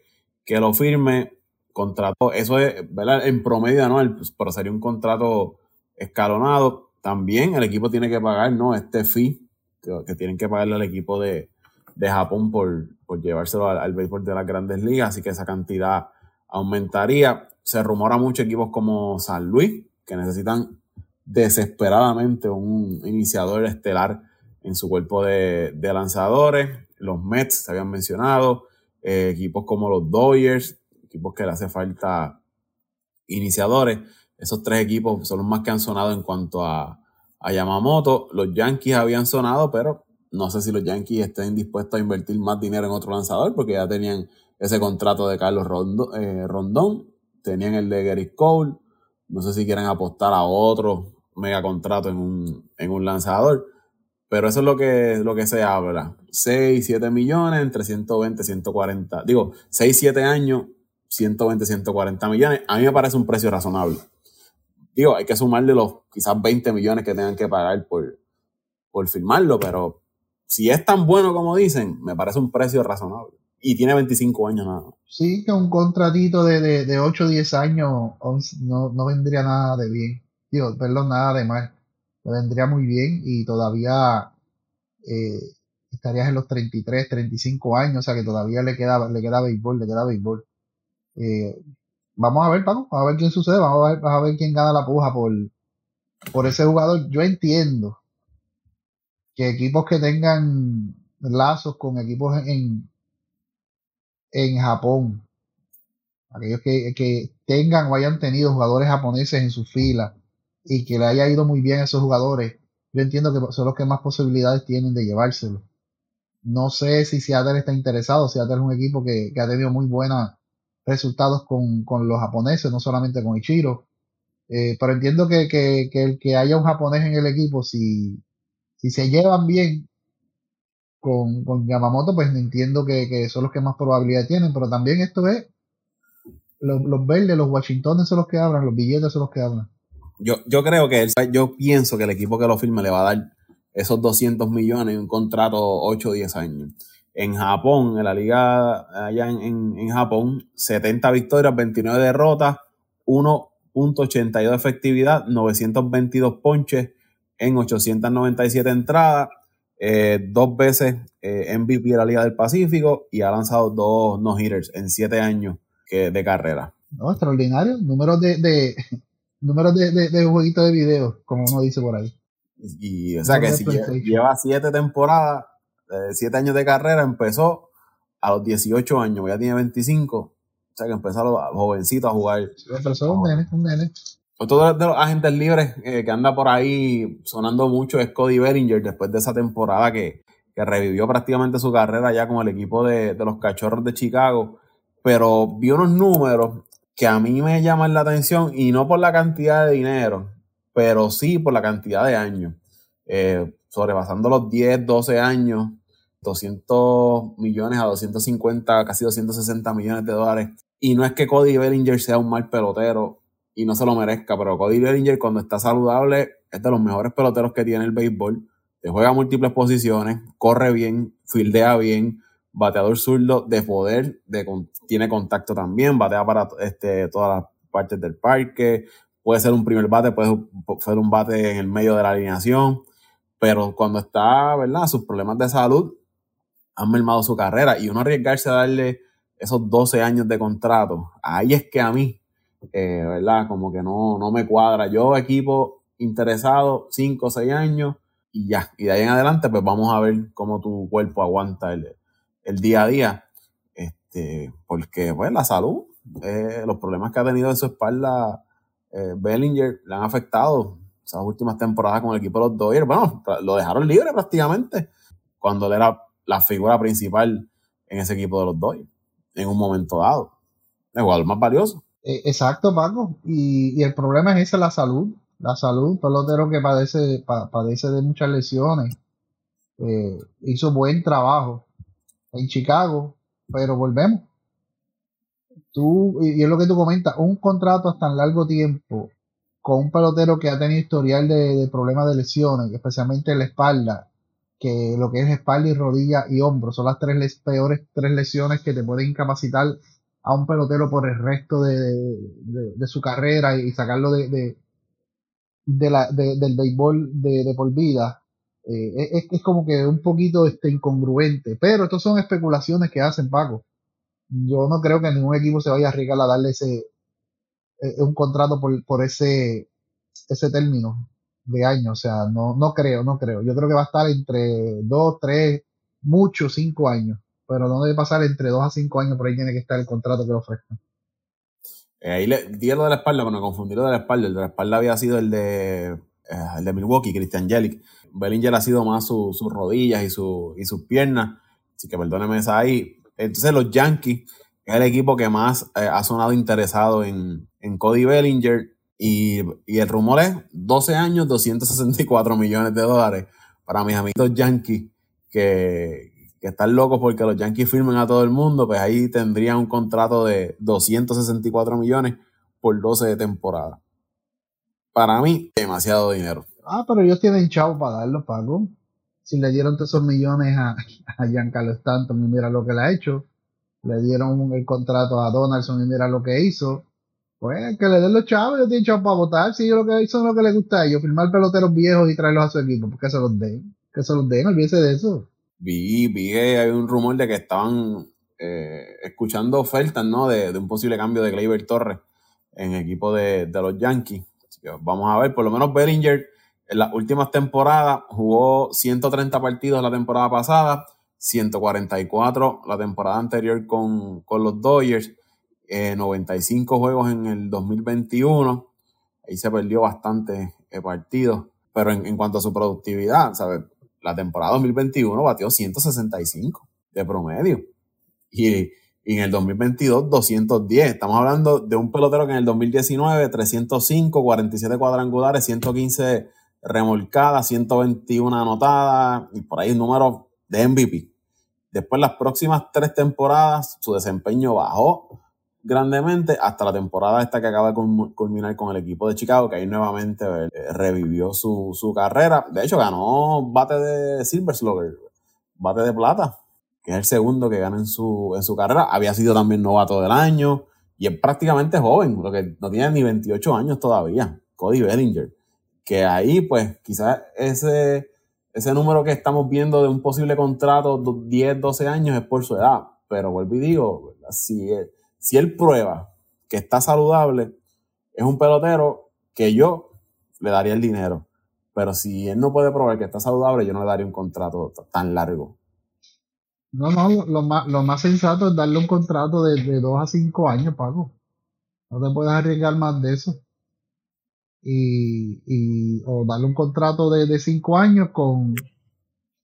que lo firme. Contrato, eso es, ¿verdad? En promedio anual, pues, pero sería un contrato escalonado. También el equipo tiene que pagar, ¿no? Este fee que, tienen que pagarle al equipo de, Japón por, llevárselo al, béisbol de las grandes ligas, así que esa cantidad aumentaría. Se rumora mucho equipos como San Luis, que necesitan desesperadamente un iniciador estelar en su cuerpo de, lanzadores. Los Mets se habían mencionado, eh, equipos como los Dodgers, equipos que le hace falta iniciadores. Esos tres equipos son los más que han sonado en cuanto a, a Yamamoto. Los Yankees habían sonado, pero no sé si los Yankees estén dispuestos a invertir más dinero en otro lanzador, porque ya tenían ese contrato de Carlos eh, Rondón, tenían el de Gary Cole. No sé si quieren apostar a otro mega contrato en un, en un lanzador. Pero eso es lo que, lo que se habla. 6, 7 millones entre 120, 140. Digo, 6, 7 años, 120, 140 millones. A mí me parece un precio razonable. Digo, hay que sumarle los quizás 20 millones que tengan que pagar por, por firmarlo, pero si es tan bueno como dicen, me parece un precio razonable. Y tiene 25 años nada más. Sí, que un contratito de, de, de 8 o 10 años no, no, vendría nada de bien. Digo, perdón, nada de mal. Me vendría muy bien y todavía eh, estarías en los 33, 35 años, o sea que todavía le queda, le queda béisbol, le queda béisbol. Eh, vamos a ver, Paco, vamos a ver quién sucede, vamos a ver, vamos a ver quién gana la puja por, por ese jugador. Yo entiendo que equipos que tengan lazos con equipos en, en Japón, aquellos que, que tengan o hayan tenido jugadores japoneses en su fila y que le haya ido muy bien a esos jugadores, yo entiendo que son los que más posibilidades tienen de llevárselo. No sé si Seattle está interesado, Seattle es un equipo que, que ha tenido muy buena resultados con, con los japoneses, no solamente con Ichiro. Eh, pero entiendo que, que, que, el que haya un japonés en el equipo, si, si se llevan bien con, con Yamamoto, pues entiendo que, que, son los que más probabilidad tienen. Pero también esto es, los, los verdes, los Washingtones son los que hablan, los billetes son los que hablan. Yo, yo creo que él, yo pienso que el equipo que lo firme le va a dar esos 200 millones en un contrato 8 o 10 años en Japón, en la liga allá en, Japón, 70 victorias, 29 derrotas, 1.82 de efectividad, 922 ponches en 897 entradas, eh, dos veces eh, MVP de la Liga del Pacífico y ha lanzado dos no-hitters en siete años de carrera. No, extraordinario. Números de, de [LAUGHS] números de, de, jueguito de video, como uno dice por ahí. Y, o sea que si lleva siete temporadas, de 7 años de carrera, empezó a los 18 años, ya tiene 25, o sea que empezó a los jovencitos a jugar. empezó un nene, un nene. Otro de los agentes libres eh, que anda por ahí sonando mucho es Cody Bellinger después de esa temporada que, que revivió prácticamente su carrera ya con el equipo de, de, los cachorros de Chicago. Pero vio unos números que a mí me llaman la atención y no por la cantidad de dinero, pero sí por la cantidad de años. Eh, sobrepasando los 10, 12 años 200 millones a 250, casi 260 millones de dólares. Y no es que Cody Bellinger sea un mal pelotero y no se lo merezca, pero Cody Bellinger cuando está saludable es de los mejores peloteros que tiene el béisbol. Te juega múltiples posiciones, corre bien, fildea bien, bateador zurdo de poder, de, tiene contacto también, batea para este, todas las partes del parque, puede ser un primer bate, puede ser un bate en el medio de la alineación, pero cuando está, ¿verdad? Sus problemas de salud, han mermado su carrera y uno arriesgarse a darle esos 12 años de contrato, ahí es que a mí, eh, ¿verdad? Como que no, no me cuadra. Yo, equipo interesado, 5 o 6 años y ya. Y de ahí en adelante, pues vamos a ver cómo tu cuerpo aguanta el, día a día. Este, porque, pues, la salud, eh, los problemas que ha tenido en su espalda eh, Bellinger le han afectado esas últimas temporadas con el equipo de los Dodgers. Bueno, lo dejaron libre prácticamente cuando él era la figura principal en ese equipo de los Dodgers en un momento dado. El jugador más valioso. Eh, exacto, Paco. Y, el problema es ese, la salud. La salud, pelotero que padece, padece de muchas lesiones. Eh, hizo buen trabajo en Chicago, pero volvemos. tú, y es lo que tú comentas, un contrato hasta tan largo tiempo con un pelotero que ha tenido historial de, problemas de lesiones, especialmente en la espalda, que lo que es espalda y rodilla y hombro son las tres peores tres lesiones que te pueden incapacitar a un pelotero por el resto de, su carrera y sacarlo de, de la, del béisbol de, por vida. Eh, es, es, como que un poquito este, incongruente, pero estas son especulaciones que hacen Paco. Yo no creo que ningún equipo se vaya a arriesgar a darle ese, eh, un contrato por, por ese, ese término de año. O sea, no, no creo, no creo. Yo creo que va a estar entre dos, tres, muchos cinco años. Pero no debe pasar entre dos a cinco años, por ahí tiene que estar el contrato que lo ofrezcan. Eh, ahí le di lo de la espalda, me confundí lo de la espalda. El de la espalda había sido el de, eh, el de Milwaukee, Christian Jelic. Bellinger ha sido más sus rodillas y, su, y sus piernas. Así que perdóneme esa ahí. Entonces los Yankees es el equipo que más ha sonado interesado en, en Cody Bellinger y, el rumor es 12 años, 264 millones de dólares para mis amigos Yankees que, están locos porque los Yankees firmen a todo el mundo, pues ahí tendrían un contrato de 264 millones por 12 de temporada. Para mí, demasiado dinero. Ah, pero ellos tienen chavo para darlo, Paco. Si le dieron todos esos millones a, a Giancarlo Stanton y mira lo que le ha hecho. Le dieron el contrato a Donaldson y mira lo que hizo. Pues que le den los chavos, yo tienen chavos para votar, si yo lo que es lo que les gusta a ellos, firmar peloteros viejos y traerlos a su equipo, porque se los den, que se los den, olvídese de eso. Vi, vi hay un rumor de que estaban eh, escuchando ofertas, ¿no? De, un posible cambio de Gleyber Torres en equipo de, de los Yankees. Que vamos a ver, por lo menos Bellinger en las últimas temporadas jugó 130 partidos la temporada pasada, 144 la temporada anterior con, con los Dodgers 95 eh, juegos en el 2021. Ahí se perdió bastante eh, partidos. Pero en, cuanto a su productividad, ¿sabes? La temporada 2021 batió 165 de promedio. Y, en el 2022, 210. Estamos hablando de un pelotero que en el 2019, 305, 47 cuadrangulares, 115 remolcadas, 121 anotadas, y por ahí un número de MVP. Después, las próximas tres temporadas, su desempeño bajó grandemente hasta la temporada esta que acaba de culminar con el equipo de Chicago, que ahí nuevamente eh, revivió su, carrera. De hecho, ganó bate de Silver Slugger, bate de plata, que es el segundo que gana en su, en su carrera. Había sido también novato del año y es prácticamente joven, porque no tiene ni 28 años todavía, Cody Bellinger. Que ahí, pues, quizás ese, ese número que estamos viendo de un posible contrato, 10, 12 años, es por su edad. Pero vuelvo y digo, si es si él prueba que está saludable, es un pelotero que yo le daría el dinero. Pero si él no puede probar que está saludable, yo no le daría un contrato tan largo. No, no, lo más, lo más sensato es darle un contrato de, de dos a cinco años, Paco. No te puedes arriesgar más de eso. Y, y o darle un contrato de, de cinco años con,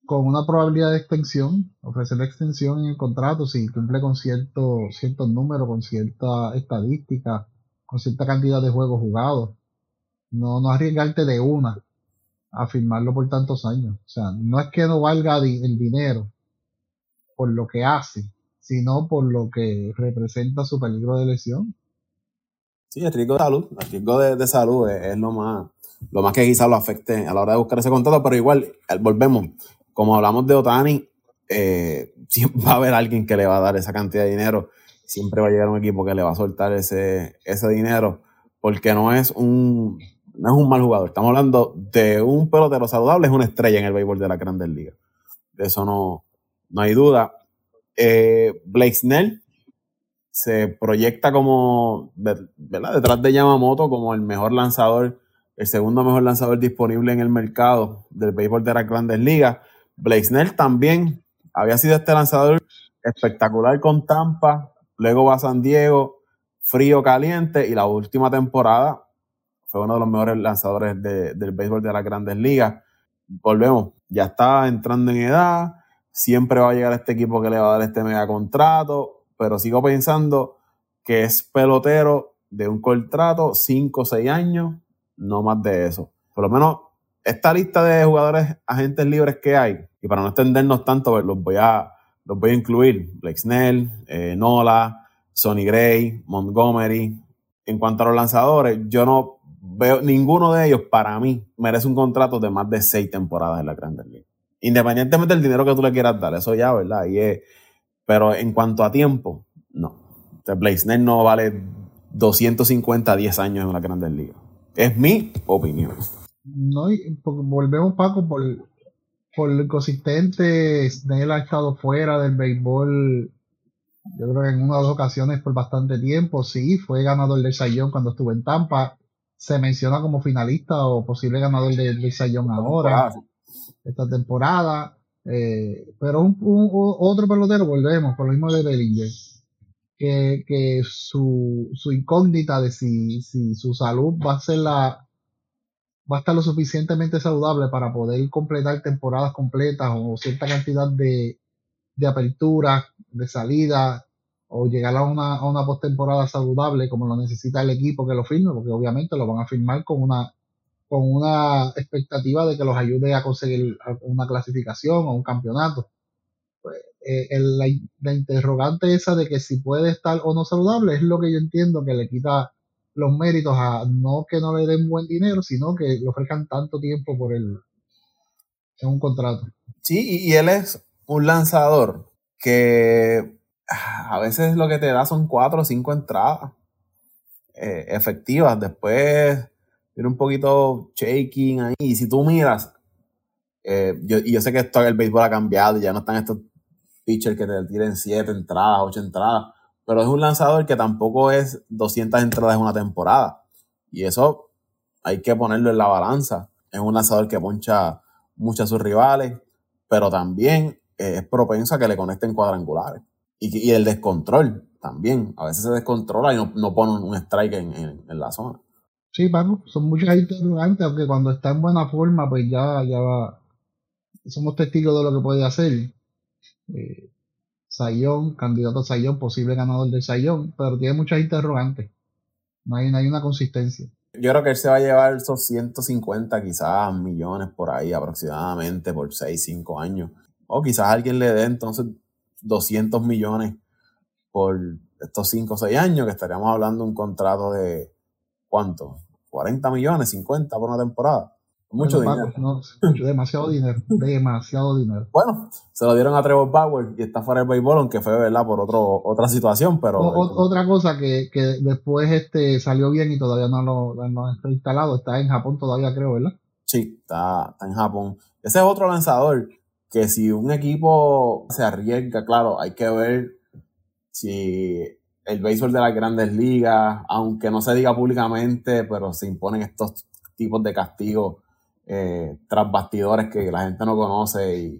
con una probabilidad de extensión, ofrecer la extensión en el contrato si cumple con cierto, ciertos números, con cierta estadística, con cierta cantidad de juegos jugados. No, no arriesgarte de una a firmarlo por tantos años. O sea, no es que no valga el dinero por lo que hace, sino por lo que representa su peligro de lesión. Sí, el riesgo de salud, el riesgo de, salud es, es, lo más, lo más que quizás lo afecte a la hora de buscar ese contrato, pero igual, volvemos como hablamos de Otani, eh, siempre [LAUGHS] va a haber alguien que le va a dar esa cantidad de dinero. Siempre va a llegar un equipo que le va a soltar ese, ese dinero porque no es un no es un mal jugador. Estamos hablando de un pelotero saludable, es una estrella en el béisbol de la Grandes Ligas. De eso no, no hay duda. Eh, Blake Snell se proyecta como, ¿verdad? Detrás de Yamamoto como el mejor lanzador, el segundo mejor lanzador disponible en el mercado del béisbol de las Grandes Ligas. Snell también había sido este lanzador espectacular con Tampa, luego va a San Diego, frío, caliente, y la última temporada fue uno de los mejores lanzadores del béisbol de las grandes ligas. Volvemos, ya está entrando en edad, siempre va a llegar este equipo que le va a dar este mega contrato, pero sigo pensando que es pelotero de un contrato, 5 o 6 años, no más de eso. Por lo menos esta lista de jugadores agentes libres que hay, y para no extendernos tanto, pues, los voy a, los voy a incluir. Blake Snell, eh, Nola, Sonny Gray, Montgomery. En cuanto a los lanzadores, yo no veo ninguno de ellos para mí merece un contrato de más de seis temporadas en la Grandes Ligas. Independientemente del dinero que tú le quieras dar, eso ya, ¿verdad? Y es, pero en cuanto a tiempo, no. Blaze no vale 250 10 años en la Grandes Ligas. Es mi opinión. No, volvemos, Paco, por, por lo inconsistente. Snell ha estado fuera del béisbol, yo creo que en una o dos ocasiones por bastante tiempo. Sí, fue ganador del Sayón cuando estuvo en Tampa. Se menciona como finalista o posible ganador del, Sayón ahora, esta temporada. Eh, pero un, otro pelotero, volvemos, por lo mismo de Bellinger que, que su, su, incógnita de si, si, su salud va a ser la va a estar lo suficientemente saludable para poder completar temporadas completas o cierta cantidad de, de aperturas, de salida o llegar a una, a una postemporada saludable como lo necesita el equipo que lo firme, porque obviamente lo van a firmar con una con una expectativa de que los ayude a conseguir una clasificación o un campeonato. Eh, la, interrogante esa de que si puede estar o no saludable es lo que yo entiendo que le quita los méritos a no que no le den buen dinero, sino que le ofrezcan tanto tiempo por el en un contrato. Sí, y, él es un lanzador que ah, a veces lo que te da son cuatro o cinco entradas eh, efectivas. Después tiene un poquito shaking ahí. Y si tú miras, eh, yo, y yo sé que esto el béisbol ha cambiado, ya no están estos pitcher que te tiren 7 entradas, 8 entradas, pero es un lanzador que tampoco es 200 entradas en una temporada. Y eso hay que ponerlo en la balanza. Es un lanzador que poncha mucho a sus rivales, pero también es propenso a que le conecten cuadrangulares. Y, y el descontrol también. A veces se descontrola y no, no pone un strike en, la zona. Sí, Paco, son muchas interrogantes, aunque cuando está en buena forma, pues ya, ya va. Somos testigos de lo que puede hacer eh, Sayón, candidato a Sayón, posible ganador de Sayón, pero tiene muchas interrogantes. No hay, no hay una consistencia. Yo creo que él se va a llevar esos 150 quizás millones por ahí aproximadamente por 6, 5 años. O quizás alguien le dé entonces 200 millones por estos 5 o 6 años, que estaríamos hablando de un contrato de ¿cuánto? 40 millones, 50 por una temporada. Mucho dinero. demasiado dinero. [LAUGHS] Demasiado dinero. Bueno, se lo dieron a Trevor Bauer y está fuera del béisbol, aunque fue verdad por otro, otra situación, pero. otra cosa que, que, después este salió bien y todavía no lo no está instalado, está en Japón todavía, creo, ¿verdad? Sí, está, está en Japón. Ese es otro lanzador que si un equipo se arriesga, claro, hay que ver si el béisbol de las grandes ligas, aunque no se diga públicamente, pero se imponen estos tipos de castigos eh, tras bastidores que la gente no conoce y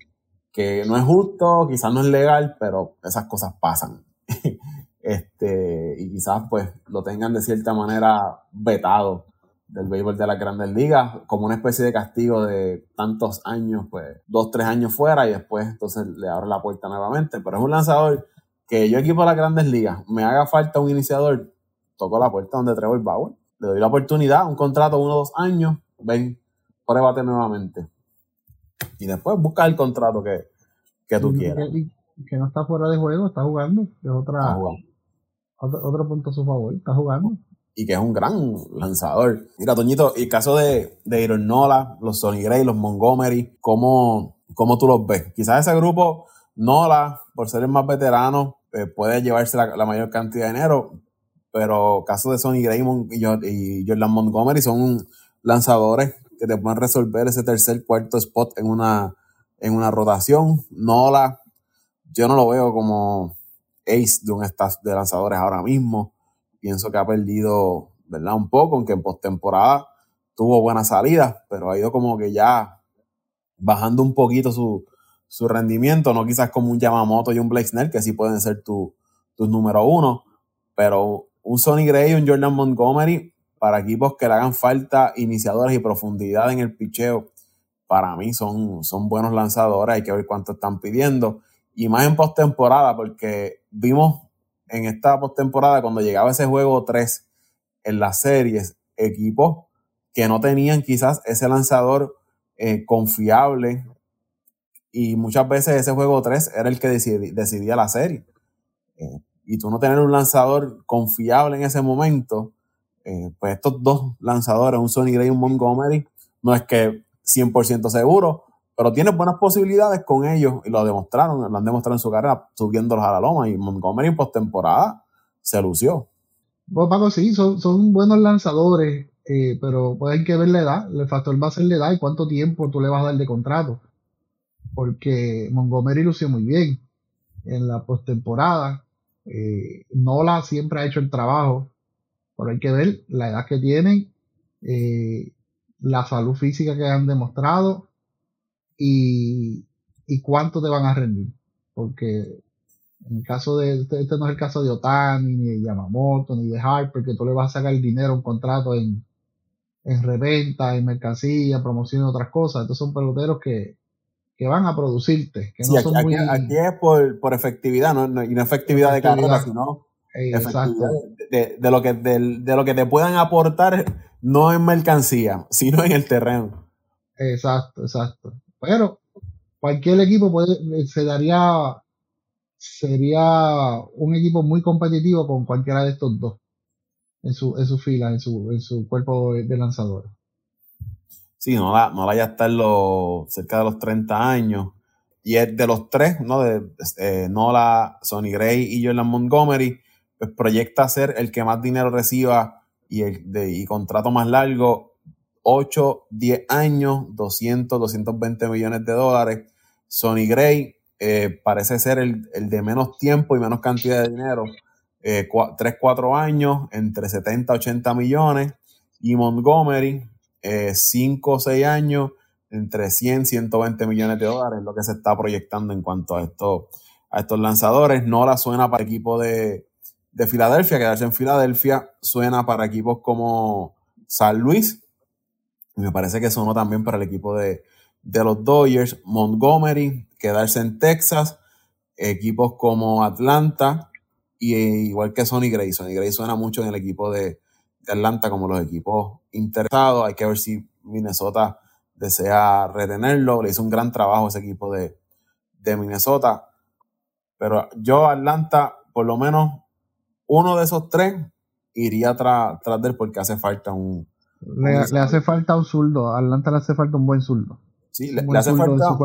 que no es justo, quizás no es legal, pero esas cosas pasan. [LAUGHS] este, y quizás pues lo tengan de cierta manera vetado del béisbol de las grandes ligas, como una especie de castigo de tantos años, pues dos, tres años fuera y después entonces le abre la puerta nuevamente. Pero es un lanzador que yo equipo de las grandes ligas, me haga falta un iniciador, toco la puerta donde Trevor Bauer, le doy la oportunidad, un contrato uno o dos años, ven, pruébate nuevamente. Y después busca el contrato que, que tú quieras. Que, no está fuera de juego, está jugando. Es otra, Otro, punto a su favor, está jugando. Y que es un gran lanzador. Mira, Toñito, el caso de, de Aaron Nola, los Sonny Gray, los Montgomery, ¿cómo, ¿cómo tú los ves? Quizás ese grupo, Nola, por ser el más veterano, eh, puede llevarse la, mayor cantidad de dinero, pero caso de Sonny Gray y, y Jordan Montgomery son lanzadores que te pueden resolver ese tercer, cuarto spot en una, en una rotación. Nola, yo no lo veo como ace de un staff de lanzadores ahora mismo. Pienso que ha perdido, ¿verdad? Un poco, aunque en postemporada tuvo buenas salidas, pero ha ido como que ya bajando un poquito su, su rendimiento, no quizás como un Yamamoto y un Blake Snell, que sí pueden ser tus tu número uno, pero un Sonny Gray y un Jordan Montgomery para equipos que le hagan falta iniciadores y profundidad en el picheo, para mí son, son buenos lanzadores, hay que ver cuánto están pidiendo. Y más en postemporada, porque vimos en esta postemporada cuando llegaba ese juego 3 en las series, equipos que no tenían quizás ese lanzador eh, confiable y muchas veces ese juego 3 era el que decidía, la serie. Eh, y tú no tener un lanzador confiable en ese momento, eh, pues estos dos lanzadores, un Sonny Gray y un Montgomery, no es que 100% seguro, pero tienes buenas posibilidades con ellos y lo demostraron, lo han demostrado en su carrera subiéndolos a la loma y Montgomery en postemporada se lució. Pues Paco, sí, son, son buenos lanzadores, eh, pero pues hay que ver la edad, el factor va a ser la edad y cuánto tiempo tú le vas a dar de contrato, porque Montgomery lució muy bien en la postemporada, eh, Nola siempre ha hecho el trabajo, pero hay que ver la edad que tienen, eh, la salud física que han demostrado y, y cuánto te van a rendir. Porque en el caso de, este, este, no es el caso de Otani, ni de Yamamoto, ni de Harper, que tú le vas a sacar el dinero a un contrato en, en reventa, en mercancía, promoción y otras cosas. Estos son peloteros que, que van a producirte. Que no aquí, son muy... aquí, es por, por efectividad, ¿no? y no efectividad, de carrera, sino Exacto. De, de, lo que, de, de, lo que te puedan aportar, no en mercancía, sino en el terreno. Exacto, exacto. Pero cualquier equipo puede, se daría, sería un equipo muy competitivo con cualquiera de estos dos en su, en su fila, en su, en su cuerpo de lanzadores. Sí, no la, no la ya está en los, cerca de los 30 años. Y es de los tres, ¿no? De, eh, Nola, Sonny Gray y Jordan Montgomery, proyecta ser el que más dinero reciba y, el de, y contrato más largo 8, 10 años, 200, 220 millones de dólares. Sonny Gray eh, parece ser el, el, de menos tiempo y menos cantidad de dinero. Eh, 3, 4 años, entre 70, 80 millones. Y Montgomery, 5 o 6 años, entre 100, 120 millones de dólares, lo que se está proyectando en cuanto a, esto, a estos lanzadores. No la suena para equipos de, de Filadelfia, quedarse en Filadelfia, suena para equipos como San Luis, me parece que sonó también para el equipo de, de los Dodgers, Montgomery, quedarse en Texas, equipos como Atlanta, y igual que Sonny Gray. Sonny Gray suena mucho en el equipo de, de, Atlanta como los equipos interesados. Hay que ver si Minnesota desea retenerlo. Le hizo un gran trabajo ese equipo de, de Minnesota. Pero yo, Atlanta, por lo menos uno de esos tres iría tras de él porque hace falta un, le, le, hace falta un zurdo. A Atlanta le hace falta un buen zurdo. Sí, le, le hace falta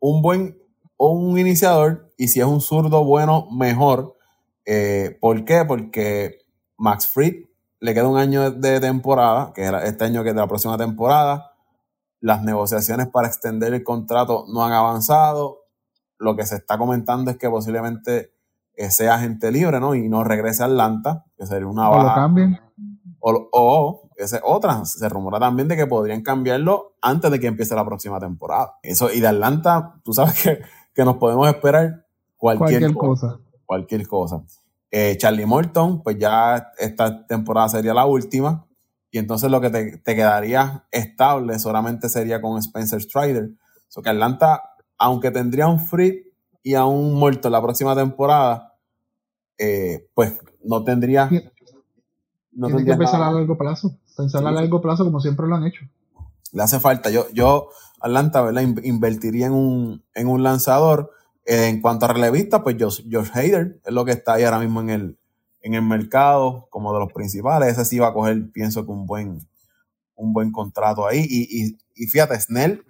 un buen o un iniciador. Y si es un zurdo bueno, mejor. Eh, ¿Por qué? Porque Max Fried le queda un año de temporada, que era este año que es de la próxima temporada. Las negociaciones para extender el contrato no han avanzado. Lo que se está comentando es que posiblemente eh, sea agente libre, ¿no? Y no regrese a Atlanta, que sería una baja. O lo cambien. O, o esa es otra. Se rumora también de que podrían cambiarlo antes de que empiece la próxima temporada. Eso, y de Atlanta, tú sabes que, que nos podemos esperar cualquier, cualquier cosa, cosa. Cualquier cosa. Eh, Charlie Morton, pues ya esta temporada sería la última. Y entonces lo que te, te quedaría estable solamente sería con Spencer Strider. So que Atlanta, aunque tendría un free y a un muerto en la próxima temporada, eh, pues no tendría. No que pensar nada. a largo plazo. Pensar sí. a largo plazo como siempre lo han hecho. Le hace falta. Yo, yo Atlanta, ¿verdad? Invertiría en un, en un lanzador. Eh, en cuanto a relevista, pues Josh, Josh Hader es lo que está ahí ahora mismo en el, en el mercado como de los principales. Ese sí va a coger, pienso que un buen, un buen contrato ahí. Y, y, y fíjate, Snell,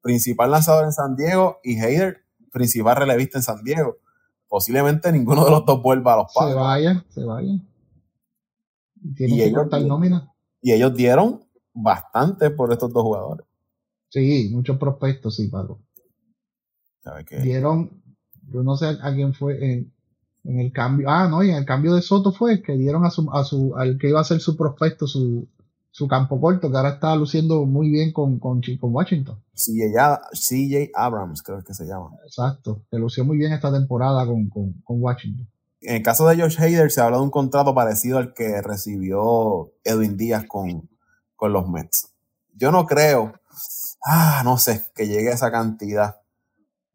principal lanzador en San Diego, y Hader, principal relevista en San Diego. Posiblemente ninguno de los dos vuelva a los padres. Se vaya, se vaya. Y ellos, nómina. y ellos dieron bastante por estos dos jugadores. Sí, muchos prospectos, sí, Paco. qué? Dieron, yo no sé a quién fue en, en, el cambio. Ah, no, y en el cambio de Soto fue que dieron a su, a su, al que iba a ser su prospecto, su, su campo corto, que ahora está luciendo muy bien con, con, con Washington. CJ Abrams, creo que se llama. Exacto, que lució muy bien esta temporada con, con, con Washington. En el caso de Josh Hader se habla de un contrato parecido al que recibió Edwin Díaz con, con los Mets. Yo no creo, ah, no sé, que llegue a esa cantidad.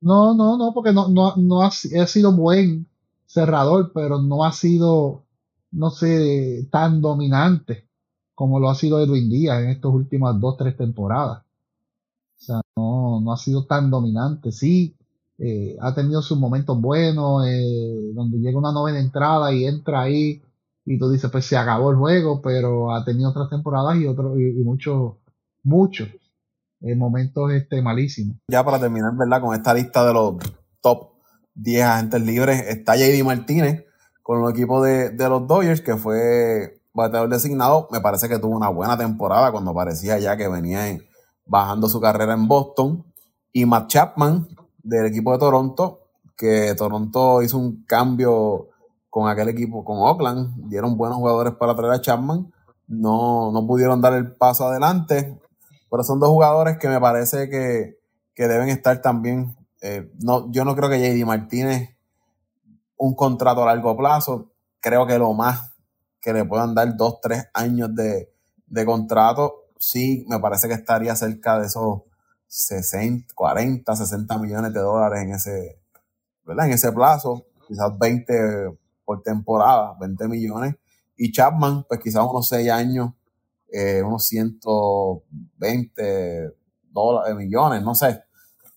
No, no, no, porque no, no, no ha, ha sido buen cerrador, pero no ha sido, no sé, tan dominante como lo ha sido Edwin Díaz en estas últimas dos, tres temporadas. O sea, no, no ha sido tan dominante. Sí, eh, ha tenido sus momentos buenos, eh, donde llega una novena entrada y entra ahí y tú dices, pues se acabó el juego, pero ha tenido otras temporadas y otros y, muchos, muchos eh, momentos este, malísimos. Ya para terminar, ¿verdad? Con esta lista de los top 10 agentes libres, está JD Martínez con el equipo de, de los Dodgers, que fue bateador designado. Me parece que tuvo una buena temporada cuando parecía ya que venía bajando su carrera en Boston. Y Matt Chapman del equipo de Toronto, que Toronto hizo un cambio con aquel equipo, con Oakland, dieron buenos jugadores para traer a Chapman, no, no pudieron dar el paso adelante, pero son dos jugadores que me parece que, deben estar también, eh, no, yo no creo que JD Martínez un contrato a largo plazo, creo que lo más que le puedan dar dos, tres años de, de contrato, sí, me parece que estaría cerca de esos 60, 40, 60 millones de dólares en ese, ¿verdad? En ese plazo, quizás 20 por temporada, 20 millones. Y Chapman, pues quizás unos 6 años, eh, unos 120 dólares, millones, no sé.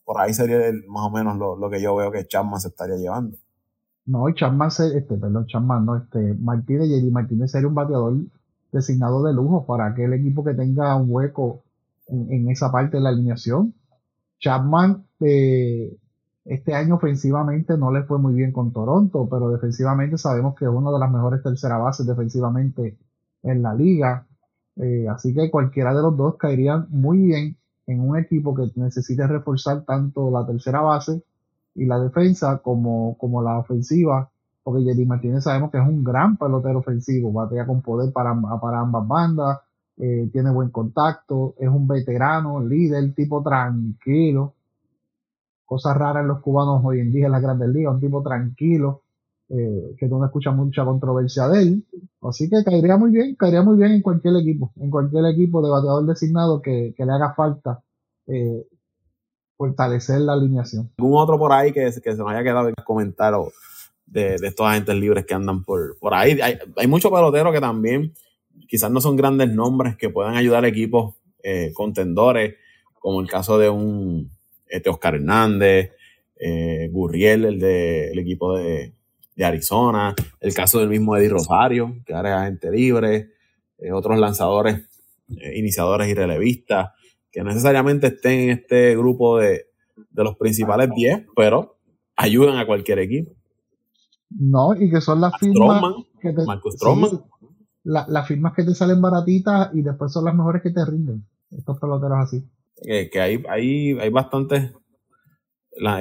Por ahí sería más o menos lo, que yo veo que Chapman se estaría llevando. No, Chapman, este, perdón, Chapman, no, este, Martínez, y Martínez sería un bateador designado de lujo para aquel equipo que tenga un hueco en, esa parte de la alineación. Chapman, eh, este año ofensivamente no le fue muy bien con Toronto, pero defensivamente sabemos que es una de las mejores tercera bases defensivamente en la liga. Eh, así que cualquiera de los dos caería muy bien en un equipo que necesite reforzar tanto la tercera base y la defensa como, como la ofensiva, porque Jerry Martínez sabemos que es un gran pelotero ofensivo, batea con poder para, para ambas bandas, eh, tiene buen contacto, es un veterano, líder, tipo tranquilo, cosas raras en los cubanos hoy en día en las grandes ligas, un tipo tranquilo, eh, que no escucha mucha controversia de él. Así que caería muy bien, caería muy bien en cualquier equipo, en cualquier equipo de bateador designado que, le haga falta eh, fortalecer la alineación. ¿Algún otro por ahí que, que se nos haya quedado en comentar de, de estos agentes libres que andan por, por ahí? Hay, hay muchos peloteros que también quizás no son grandes nombres que puedan ayudar a equipos eh, contendores, como el caso de un este Oscar Hernández, eh, Gurriel, el del equipo de, Arizona, el caso del mismo Eddie Rosario, que ahora es agente libre, eh, otros lanzadores, eh, iniciadores y relevistas, que necesariamente estén en este grupo de, los principales 10, pero ayudan a cualquier equipo. No, y que son las firmas. que te, Marcus las firmas que te salen baratitas y después son las mejores que te rinden. Estos peloteros así que, hay, hay, hay bastantes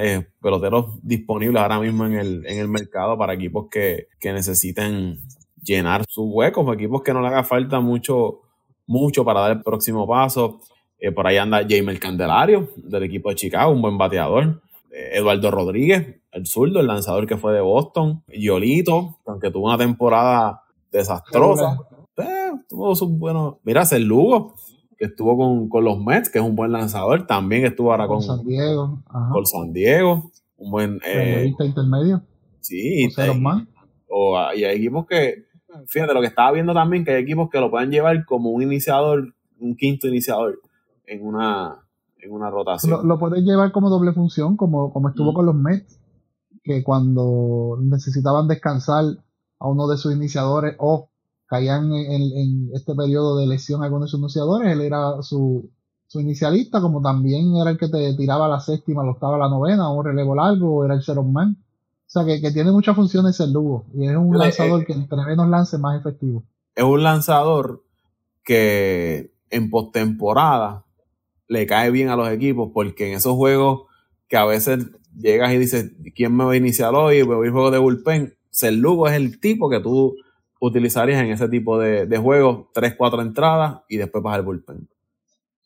eh, peloteros disponibles ahora mismo en el, en el mercado para equipos que, necesiten llenar sus huecos, equipos que no le haga falta mucho, mucho para dar el próximo paso. Eh, por ahí anda Jamer Candelario del equipo de Chicago, un buen bateador. Eh, Eduardo Rodríguez, el zurdo, el lanzador que fue de Boston. Yolito, aunque tuvo una temporada desastrosa, tuvo sus buenos. Mira, el Lugo, que estuvo con, los Mets, que es un buen lanzador, también estuvo ahora con, San Diego. Con San Diego, un buen... Eh, intermedio. Sí, o, y hay equipos que, fíjate, lo que estaba viendo también, que hay equipos que lo pueden llevar como un iniciador, un quinto iniciador en una, en una rotación. Lo, lo pueden llevar como doble función, como, como estuvo mm. con los Mets, que cuando necesitaban descansar a uno de sus iniciadores o caían en, este periodo de lesión algunos de sus iniciadores, él era su, inicialista, como también era el que te tiraba la séptima, la octava, la novena, o un relevo largo, o era el zero man. O sea, que, tiene muchas funciones el Lugo, y es un lanzador eh, que entre menos lance, más efectivo. Es un lanzador que en postemporada le cae bien a los equipos, porque en esos juegos que a veces llegas y dices, ¿quién me va a iniciar hoy? Voy a juego de bullpen. El Lugo es el tipo que tú utilizarías en ese tipo de, juegos, 3, 4 entradas y después bajar el bullpen.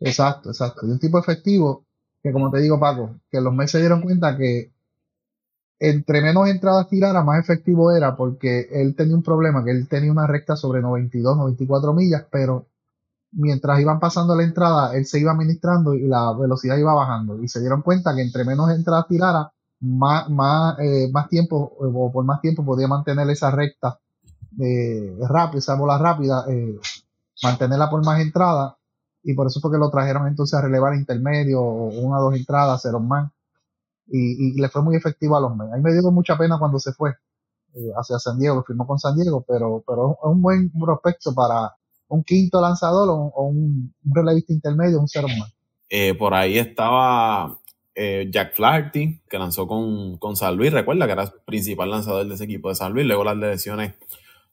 Exacto, exacto. Y un tipo efectivo que, como te digo, Paco, que los meses se dieron cuenta que entre menos entradas tirara, más efectivo era, porque él tenía un problema, que él tenía una recta sobre 92, 94 millas, pero mientras iban pasando la entrada, él se iba administrando y la velocidad iba bajando. Y se dieron cuenta que entre menos entradas tirara, más, más, eh, más tiempo, o por más tiempo podía mantener esa recta eh, rápida, esa bola rápida, eh, mantenerla por más entradas, y por eso fue que lo trajeron entonces a relevar intermedio, una o dos entradas, cero más. y, le fue muy efectivo a los Mets. A me dio mucha pena cuando se fue eh, hacia San Diego, firmó con San Diego, pero, pero es un buen prospecto para un quinto lanzador o, un, relevista intermedio, un ser humano. Eh, por ahí estaba eh, Jack Flaherty, que lanzó con, con San Luis, recuerda que era el principal lanzador de ese equipo de San Luis, luego las lesiones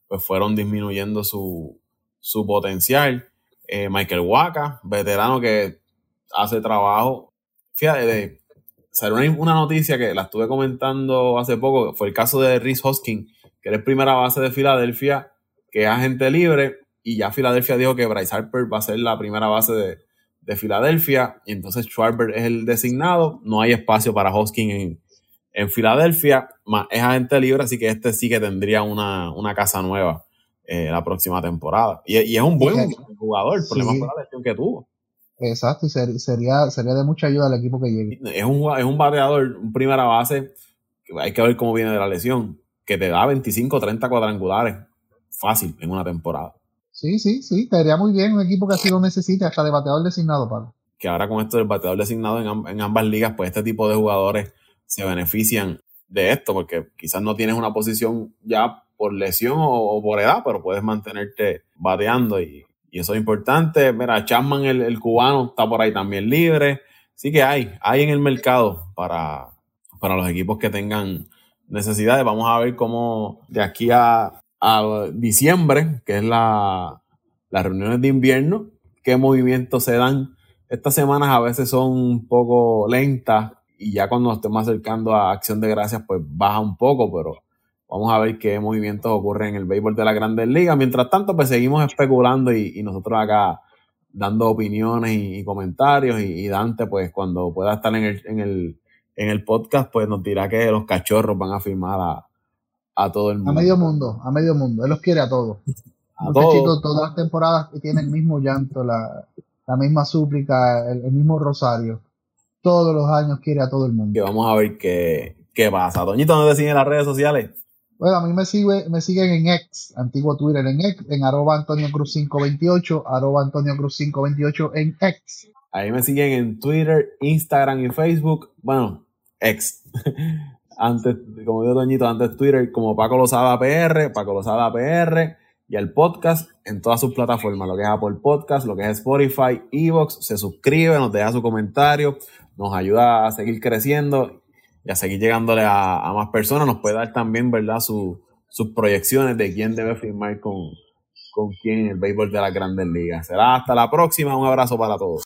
pues fueron disminuyendo su, su potencial. Michael Waka, veterano que hace trabajo. Fíjate, de, salió una, noticia que la estuve comentando hace poco, fue el caso de Rhys Hoskin, que era el primera base de Filadelfia, que es agente libre, y ya Filadelfia dijo que Bryce Harper va a ser la primera base de, Filadelfia, y entonces Schwarber es el designado, no hay espacio para Hoskin en, en Filadelfia, es agente libre, así que este sí que tendría una, casa nueva eh, la próxima temporada. Y, es un buen jugador, el problema fue la lesión que tuvo. Exacto, y sería, sería de mucha ayuda al equipo que llegue. Es un, es un bateador, un primera base, hay que ver cómo viene de la lesión, que te da 25 30 cuadrangulares fácil en una temporada. Sí, sí, sí, iría muy bien un equipo que así lo necesite, hasta de bateador designado, para Que ahora con esto del bateador designado en, ambas ligas, pues este tipo de jugadores se benefician de esto, porque quizás no tienes una posición ya por lesión o por edad, pero puedes mantenerte bateando y, y eso es importante. Mira, Chapman, el, cubano, está por ahí también libre. Sí que hay, hay en el mercado para, para los equipos que tengan necesidades. Vamos a ver cómo de aquí a, diciembre, que es la, las reuniones de invierno, qué movimientos se dan. Estas semanas a veces son un poco lentas y ya cuando nos estemos acercando a Acción de Gracias, pues baja un poco, pero Vamos a ver qué movimientos ocurren en el béisbol de la Grandes Ligas. Mientras tanto, pues seguimos especulando y, nosotros acá dando opiniones y, comentarios. Y, Dante, pues cuando pueda estar en el, en, el, en el podcast, pues nos dirá que los cachorros van a firmar a, a todo el mundo. A medio mundo, a medio mundo. Él los quiere a todos. [LAUGHS] A todos. todas las temporadas que tienen el mismo llanto, la, la misma súplica, el, mismo rosario. Todos los años quiere a todo el mundo. Vamos a ver qué, qué pasa. Doñito, ¿no te en las redes sociales? Bueno, a mí me, sigue, me siguen en X, antiguo Twitter en X, en arroba Antonio Cruz 528, arroba Antonio Cruz 528 en X. Ahí me siguen en Twitter, Instagram y Facebook. Bueno, X. [LAUGHS] antes, como dijo Doñito, antes Twitter como Paco Lozada PR, Paco Lozada PR y el podcast en todas sus plataformas, lo que es Apple Podcast, lo que es Spotify, Evox, se suscribe, nos deja su comentario, nos ayuda a seguir creciendo y a seguir llegándole a, más personas. Nos puede dar también, ¿verdad?, sus proyecciones de quién debe firmar con, con quién en el béisbol de las grandes ligas. Será hasta la próxima. Un abrazo para todos.